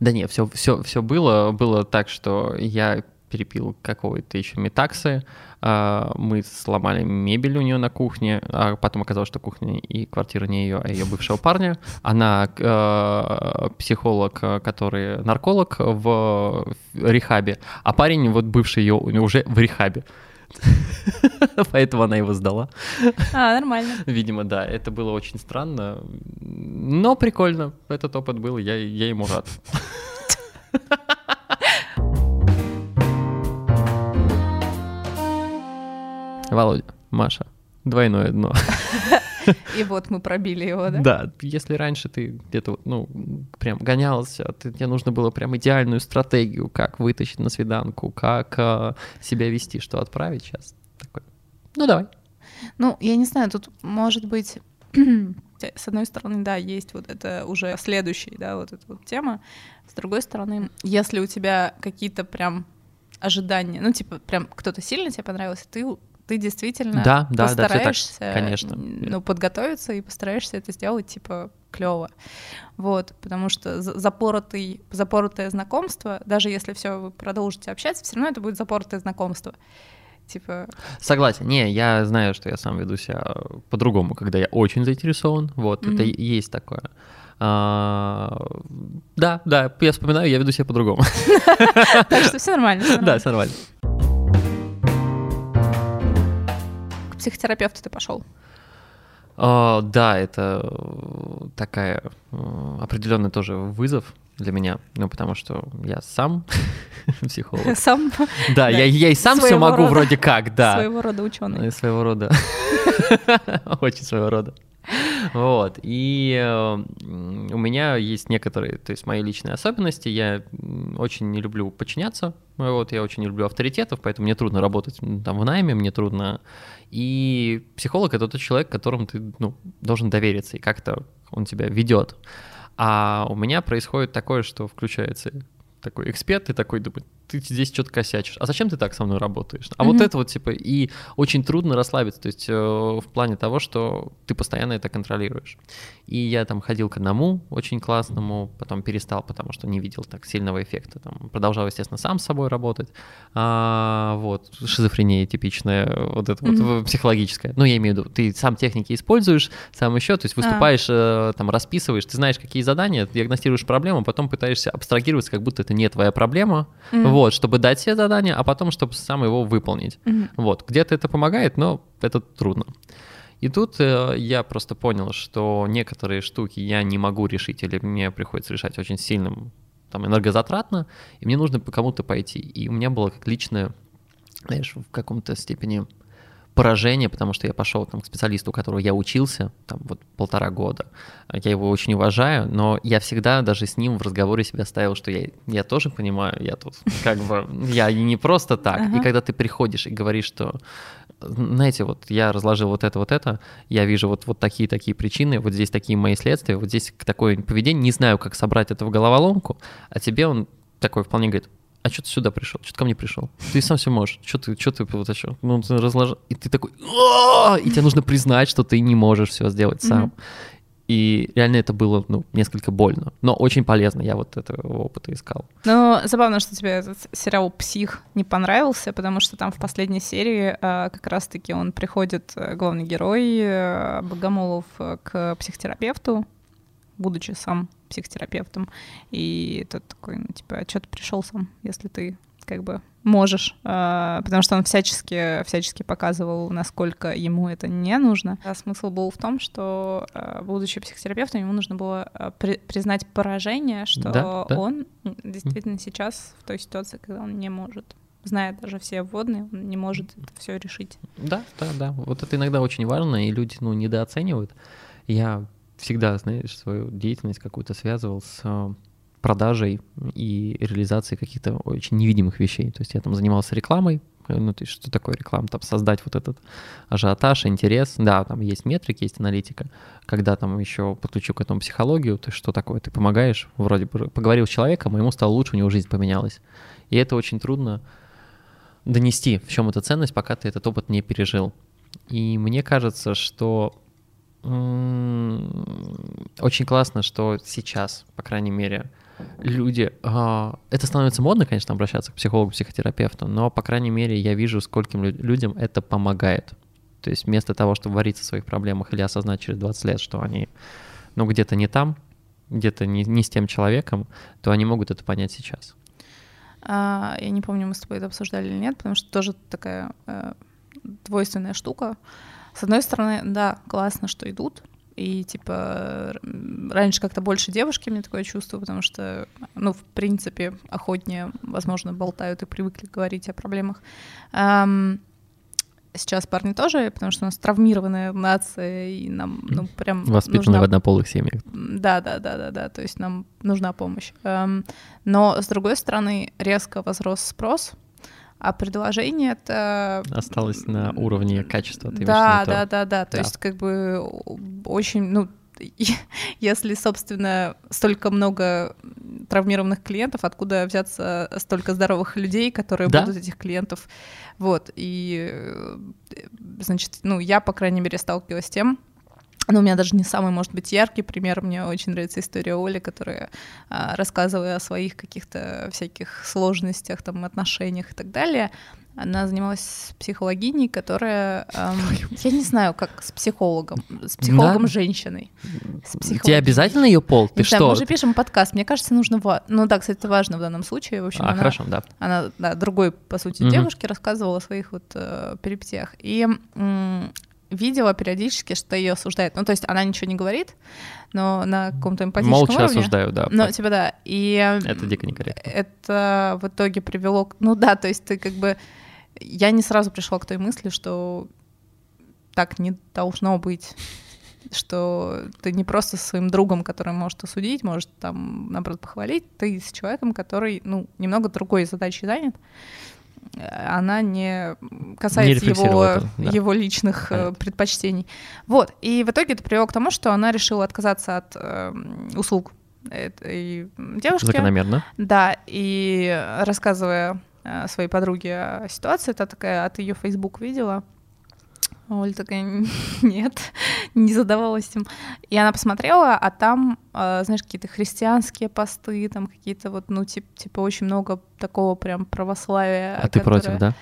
Да нет, все, все, все было. Было так, что я перепил какого-то еще метаксы, мы сломали мебель у нее на кухне, а потом оказалось, что кухня и квартира не ее, а ее бывшего парня. Она э, психолог, который нарколог в рехабе, а парень вот бывший ее уже в рехабе. Поэтому она его сдала. А, нормально. Видимо, да, это было очень странно, но прикольно. Этот опыт был, я, я ему рад. Володя, Маша, двойное дно. И вот мы пробили его, да? Да, если раньше ты где-то, ну, прям гонялся, ты- тебе нужно было прям идеальную стратегию, как вытащить на свиданку, как а, себя вести, что отправить сейчас. Такой, ну давай. Ну, я не знаю, тут может быть... С одной стороны, да, есть вот это уже следующий, да, вот эта вот тема. С другой стороны, если у тебя какие-то прям ожидания, ну, типа, прям кто-то сильно тебе понравился, ты, ты действительно Да, да, да, всё так, постараешься конечно. ну, подготовиться и постараешься это сделать, типа, клево. Вот, потому что за- запоротый, запоротое знакомство, даже если все вы продолжите общаться, все равно это будет запоротое знакомство. Типа, Согласен. Не, я знаю, что я сам веду себя по-другому, когда я очень заинтересован. Вот, это Мгм. и есть такое. А, да, да, я вспоминаю, я веду себя по-другому. так что все нормально. Да, все нормально. К психотерапевту ты пошел. А, Да, это э, такая определенный тоже вызов для меня, ну, потому что я сам психолог. Сам Да, я, я и сам все Своего могу рода- вроде как, да. своего рода ученый. Э, Своего рода. Очень своего рода. Вот. И э, у меня есть некоторые, то есть мои личные особенности. Я очень не люблю подчиняться. Вот, я очень не люблю авторитетов, поэтому мне трудно работать там в найме, мне трудно. И психолог это тот человек, которому ты ну, должен довериться, и как-то он тебя ведет. А у меня происходит такое, что включается такой эксперт, и такой думает, ты здесь что-то косячишь. А зачем ты так со мной работаешь? А Мгм. вот это вот, типа, и очень трудно расслабиться, то есть э, в плане того, что ты постоянно это контролируешь. И я там ходил к одному очень классному, потом перестал, потому что не видел так сильного эффекта. Там продолжал, естественно, сам с собой работать. А, вот, шизофрения типичная, вот это вот Мгм. э, психологическая. Ну, я имею в виду, ты сам техники используешь, сам еще, то есть выступаешь, э, там, расписываешь, ты знаешь, какие задания, диагностируешь проблему, потом пытаешься абстрагироваться, как будто это не твоя проблема, Мгм. вот, чтобы дать себе задание, а потом, чтобы сам его выполнить. Мгм. Вот, где-то это помогает, но это трудно. И тут э, я просто понял, что некоторые штуки я не могу решить, или мне приходится решать очень сильным, там, энергозатратно, и мне нужно по кому-то пойти. И у меня было как личное, знаешь, в каком-то степени поражение, потому что я пошел там, к специалисту, у которого я учился, там вот полтора года. Я его очень уважаю, но я всегда даже с ним в разговоре себя ставил, что я, я тоже понимаю, я тут как бы, я не просто так. И когда ты приходишь и говоришь, что, знаете, вот я разложил вот это, вот это, я вижу вот, вот такие-такие причины, вот здесь такие мои следствия, вот здесь такое поведение, не знаю, как собрать это в головоломку, а тебе он такой вполне говорит, а что ты сюда пришел? Что ты ко мне пришел? Ты сам все можешь. Что ты, что ты вот что? Ну, ты разложил. И ты такой, и тебе нужно признать, что ты не можешь все сделать сам. И реально это было, ну, несколько больно, но очень полезно. Я вот этого опыта искал. Ну, забавно, что тебе этот сериал «Псих» не понравился, потому что там в последней серии а, как раз-таки он приходит, э, главный герой э, Богомолов, э, к психотерапевту, будучи сам психотерапевтом, и тот такой, ну, типа, а что ты пришел сам, если ты как бы можешь, а, потому что он всячески, всячески показывал, насколько ему это не нужно. А смысл был в том, что, а, будучи психотерапевтом, ему нужно было а, при- признать поражение, что Да, да. он действительно сейчас в той ситуации, когда он не может, зная даже все вводные, он не может это все решить. Да, да, да. Вот это иногда очень важно, и люди, ну, недооценивают. Я всегда, знаешь, свою деятельность какую-то связывал с э, продажей и реализацией каких-то очень невидимых вещей. То есть я там занимался рекламой, э, ну, то есть что такое реклама? Там создать вот этот ажиотаж, интерес. Да, там есть метрики, есть аналитика. Когда там еще подключу к этому психологию, то есть что такое? Ты помогаешь, вроде бы поговорил с человеком, а ему стало лучше, у него жизнь поменялась. И это очень трудно донести, в чем эта ценность, пока ты этот опыт не пережил. И мне кажется, что очень классно, что сейчас, по крайней мере, люди... а, Это становится модно, конечно, обращаться к психологу, психотерапевту, но, по крайней мере, я вижу, скольким лю- людям это помогает. То есть вместо того, чтобы вариться в своих проблемах или осознать через 20 лет, что они, ну, где-то не там, где-то не, не с тем человеком, то они могут это понять сейчас. А, я не помню, мы с тобой это обсуждали или нет, потому что тоже такая э, двойственная штука. С одной стороны, да, классно, что идут, и типа раньше как-то больше девушки, мне такое чувство, потому что, ну, в принципе, охотнее, возможно, болтают и привыкли говорить о проблемах. Сейчас парни тоже, потому что у нас травмированная нация, и нам, ну, прям Воспитанные нужна в однополых семьях. да, да, да, да, да. То есть нам нужна помощь. Но с другой стороны, резко возрос спрос, а предложение это Осталось на уровне качества. ты да, да, то- да, да. То Да. есть как бы очень, ну, если, собственно, столько много травмированных клиентов, откуда взяться столько здоровых людей, которые Да. будут этих клиентов. Вот. И, э, значит, ну, я, по крайней мере, сталкивалась с тем, ну, у меня даже не самый, может быть, яркий пример. Мне очень нравится история Оли, которая, а, рассказывая о своих каких-то всяких сложностях, там, отношениях и так далее, она занималась психологиней, которая, эм, я не знаю, как с психологом, с психологом Да. женщиной. С Тебе психологиней. обязательно ее пол? Ты Не знаю, что? мы же пишем подкаст. Мне кажется, нужно... ва- Ну да, кстати, это важно в данном случае. В общем, А, она, хорошо, да. она да, другой, по сути, Мгм. девушке рассказывала о своих вот э, перипетиях. И м, видела периодически, что ее осуждают. Ну, то есть она ничего не говорит, но на каком-то эмпатичном Молча уровне. осуждаю, да. Ну, типа да. И Это дико некорректно. это в итоге привело... к- Ну да, то есть ты как бы... Я не сразу пришла к той мысли, что так не должно быть что ты не просто со своим другом, который может осудить, может там, наоборот, похвалить, ты с человеком, который, ну, немного другой задачей занят, она не касается рефлексировала его, это, да. его личных э, Понятно. предпочтений. Вот, и в итоге это привело к тому, что она решила отказаться от э, услуг этой девушке. Закономерно. Да, и рассказывая э, своей подруге о ситуации, та такая, ты ее Facebook видела? Оля такая, нет, не задавалась им. И она посмотрела, а там, э, знаешь, какие-то христианские посты, там какие-то вот, ну, типа, типа очень много такого прям православия. А ты против, да?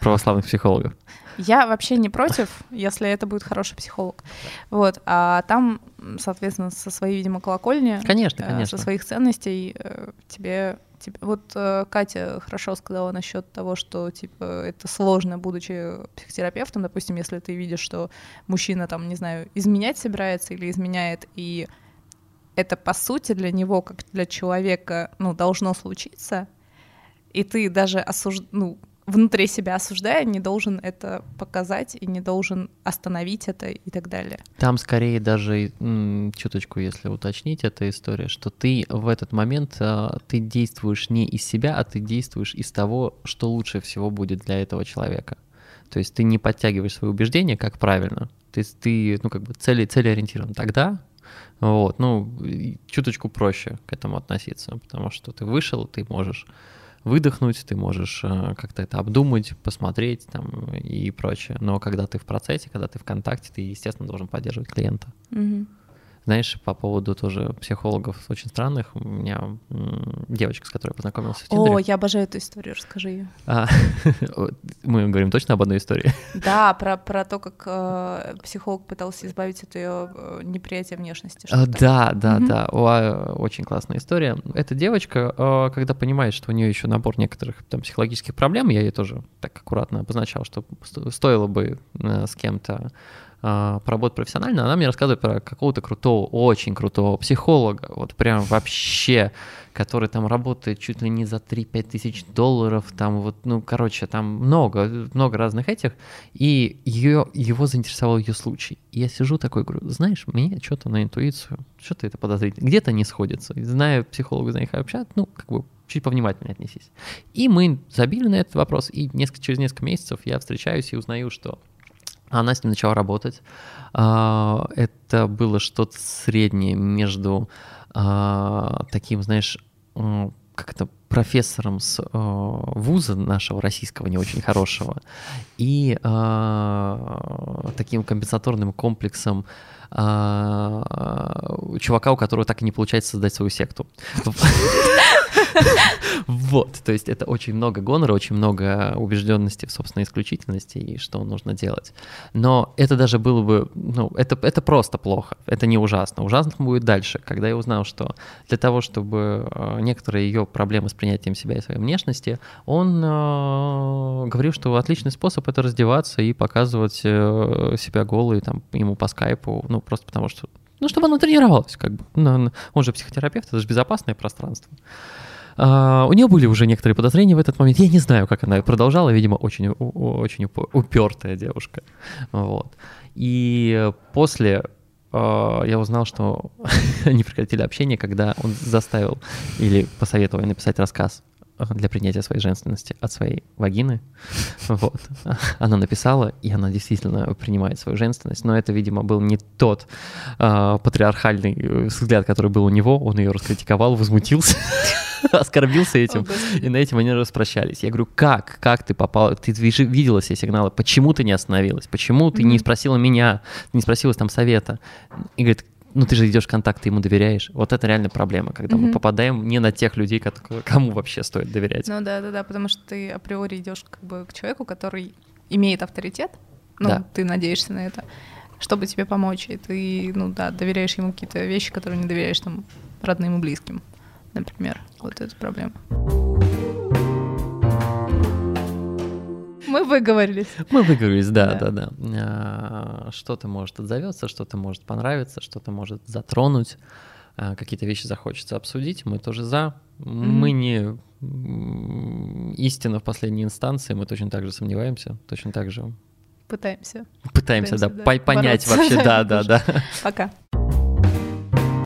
Православных психологов? Я вообще не против, если это будет хороший психолог. Вот, а там, соответственно, со своей, видимо, колокольни, конечно, э, конечно. со своих ценностей э, тебе... Вот э, Катя хорошо сказала насчет того, что типа это сложно, будучи психотерапевтом, допустим, если ты видишь, что мужчина там, не знаю, изменять собирается или изменяет, и это по сути для него, как для человека, ну, должно случиться, и ты даже осуж... ну, внутри себя осуждая, не должен это показать и не должен остановить это и так далее. Там скорее даже чуточку, если уточнить, эта история, что ты в этот момент а, ты действуешь не из себя, а ты действуешь из того, что лучше всего будет для этого человека. То есть ты не подтягиваешь свои убеждения, как правильно. То есть ты, ну, как бы цели, целеориентирован. Тогда вот, ну, чуточку проще к этому относиться, потому что ты вышел, ты можешь выдохнуть, ты можешь э, как-то это обдумать, посмотреть там и прочее. Но когда ты в процессе, когда ты в контакте, ты, естественно, должен поддерживать клиента. Мгм. Знаешь, по поводу тоже психологов очень странных, у меня девочка, с которой я познакомился в О, Тиндере. я обожаю эту историю, расскажи ее. А, мы говорим точно об одной истории. Да, про, про то, как э, психолог пытался избавить от ее э, неприятия внешности. А. Да, да, Мгм. да, О, очень классная история. Эта девочка, э, когда понимает, что у нее еще набор некоторых там психологических проблем, я ей тоже так аккуратно обозначал, что сто- стоило бы э, с кем-то поработать профессионально, она мне рассказывает про какого-то крутого, очень крутого психолога, вот прям вообще, который там работает чуть ли не за 3-5 тысяч долларов, там вот, ну, короче, там много, много разных этих, и ее, его заинтересовал ее случай. И я сижу такой, говорю, знаешь, мне что-то на интуицию, что-то это подозрительно, где-то не сходится. Знаю психолога, знаю, как общаться, ну, как бы чуть повнимательнее отнесись. И мы забили на этот вопрос, и несколько, через несколько месяцев я встречаюсь и узнаю, что она с ним начала работать. А, Это было что-то среднее между а, таким, знаешь, как это профессором с а, вуза нашего российского не очень хорошего и а, таким компенсаторным комплексом чувака, у которого так и не получается создать свою секту. Вот, то есть это очень много гонора, очень много убежденности в собственной исключительности и что нужно делать. Но это даже было бы, ну, это, это просто плохо, это не ужасно. Ужасно будет дальше, когда я узнал, что для того, чтобы э, некоторые ее проблемы с принятием себя и своей внешности, он э, говорил, что отличный способ это раздеваться и показывать э, себя голой там ему по скайпу, ну, просто потому что ну, чтобы она тренировалась, как бы. Ну, Он же психотерапевт, это же безопасное пространство. А, у нее были уже некоторые подозрения в этот момент. Я не знаю, как она продолжала, видимо, очень, очень упертая девушка. Вот. И после а, я узнал, что они прекратили общение, когда он заставил или посоветовал написать рассказ для принятия своей женственности от своей вагины. Вот. Она написала, и она действительно принимает свою женственность, но это, видимо, был не тот а, патриархальный э, взгляд, который был у него. Он ее раскритиковал, возмутился, оскорбился этим. И на этом они распрощались. Я говорю, как? Как ты попала? Ты видела все сигналы. Почему ты не остановилась? Почему ты не спросила меня? Ты не спросила там совета? И говорит, ну ты же идешь контакт, ты ему доверяешь. Вот это реально проблема, когда мы Мгм. попадаем не на тех людей, кому вообще стоит доверять. Ну да, да, да, потому что ты априори идешь как бы к человеку, который имеет авторитет. Ну, Да. ты надеешься на это, чтобы тебе помочь. И ты, ну да, доверяешь ему какие-то вещи, которые не доверяешь там родным и близким, например. Вот это проблема. Мы выговорились. Мы выговорились, да, Да. да, да. А, Что-то может отзовется, что-то может понравиться, что-то может затронуть, а, какие-то вещи захочется обсудить. Мы тоже за. Мы не истина в последней инстанции, мы точно так же сомневаемся, точно так же Пытаемся. пытаемся, да, Пытаемся, да, по- понять бороться вообще, да, да, да. Пока.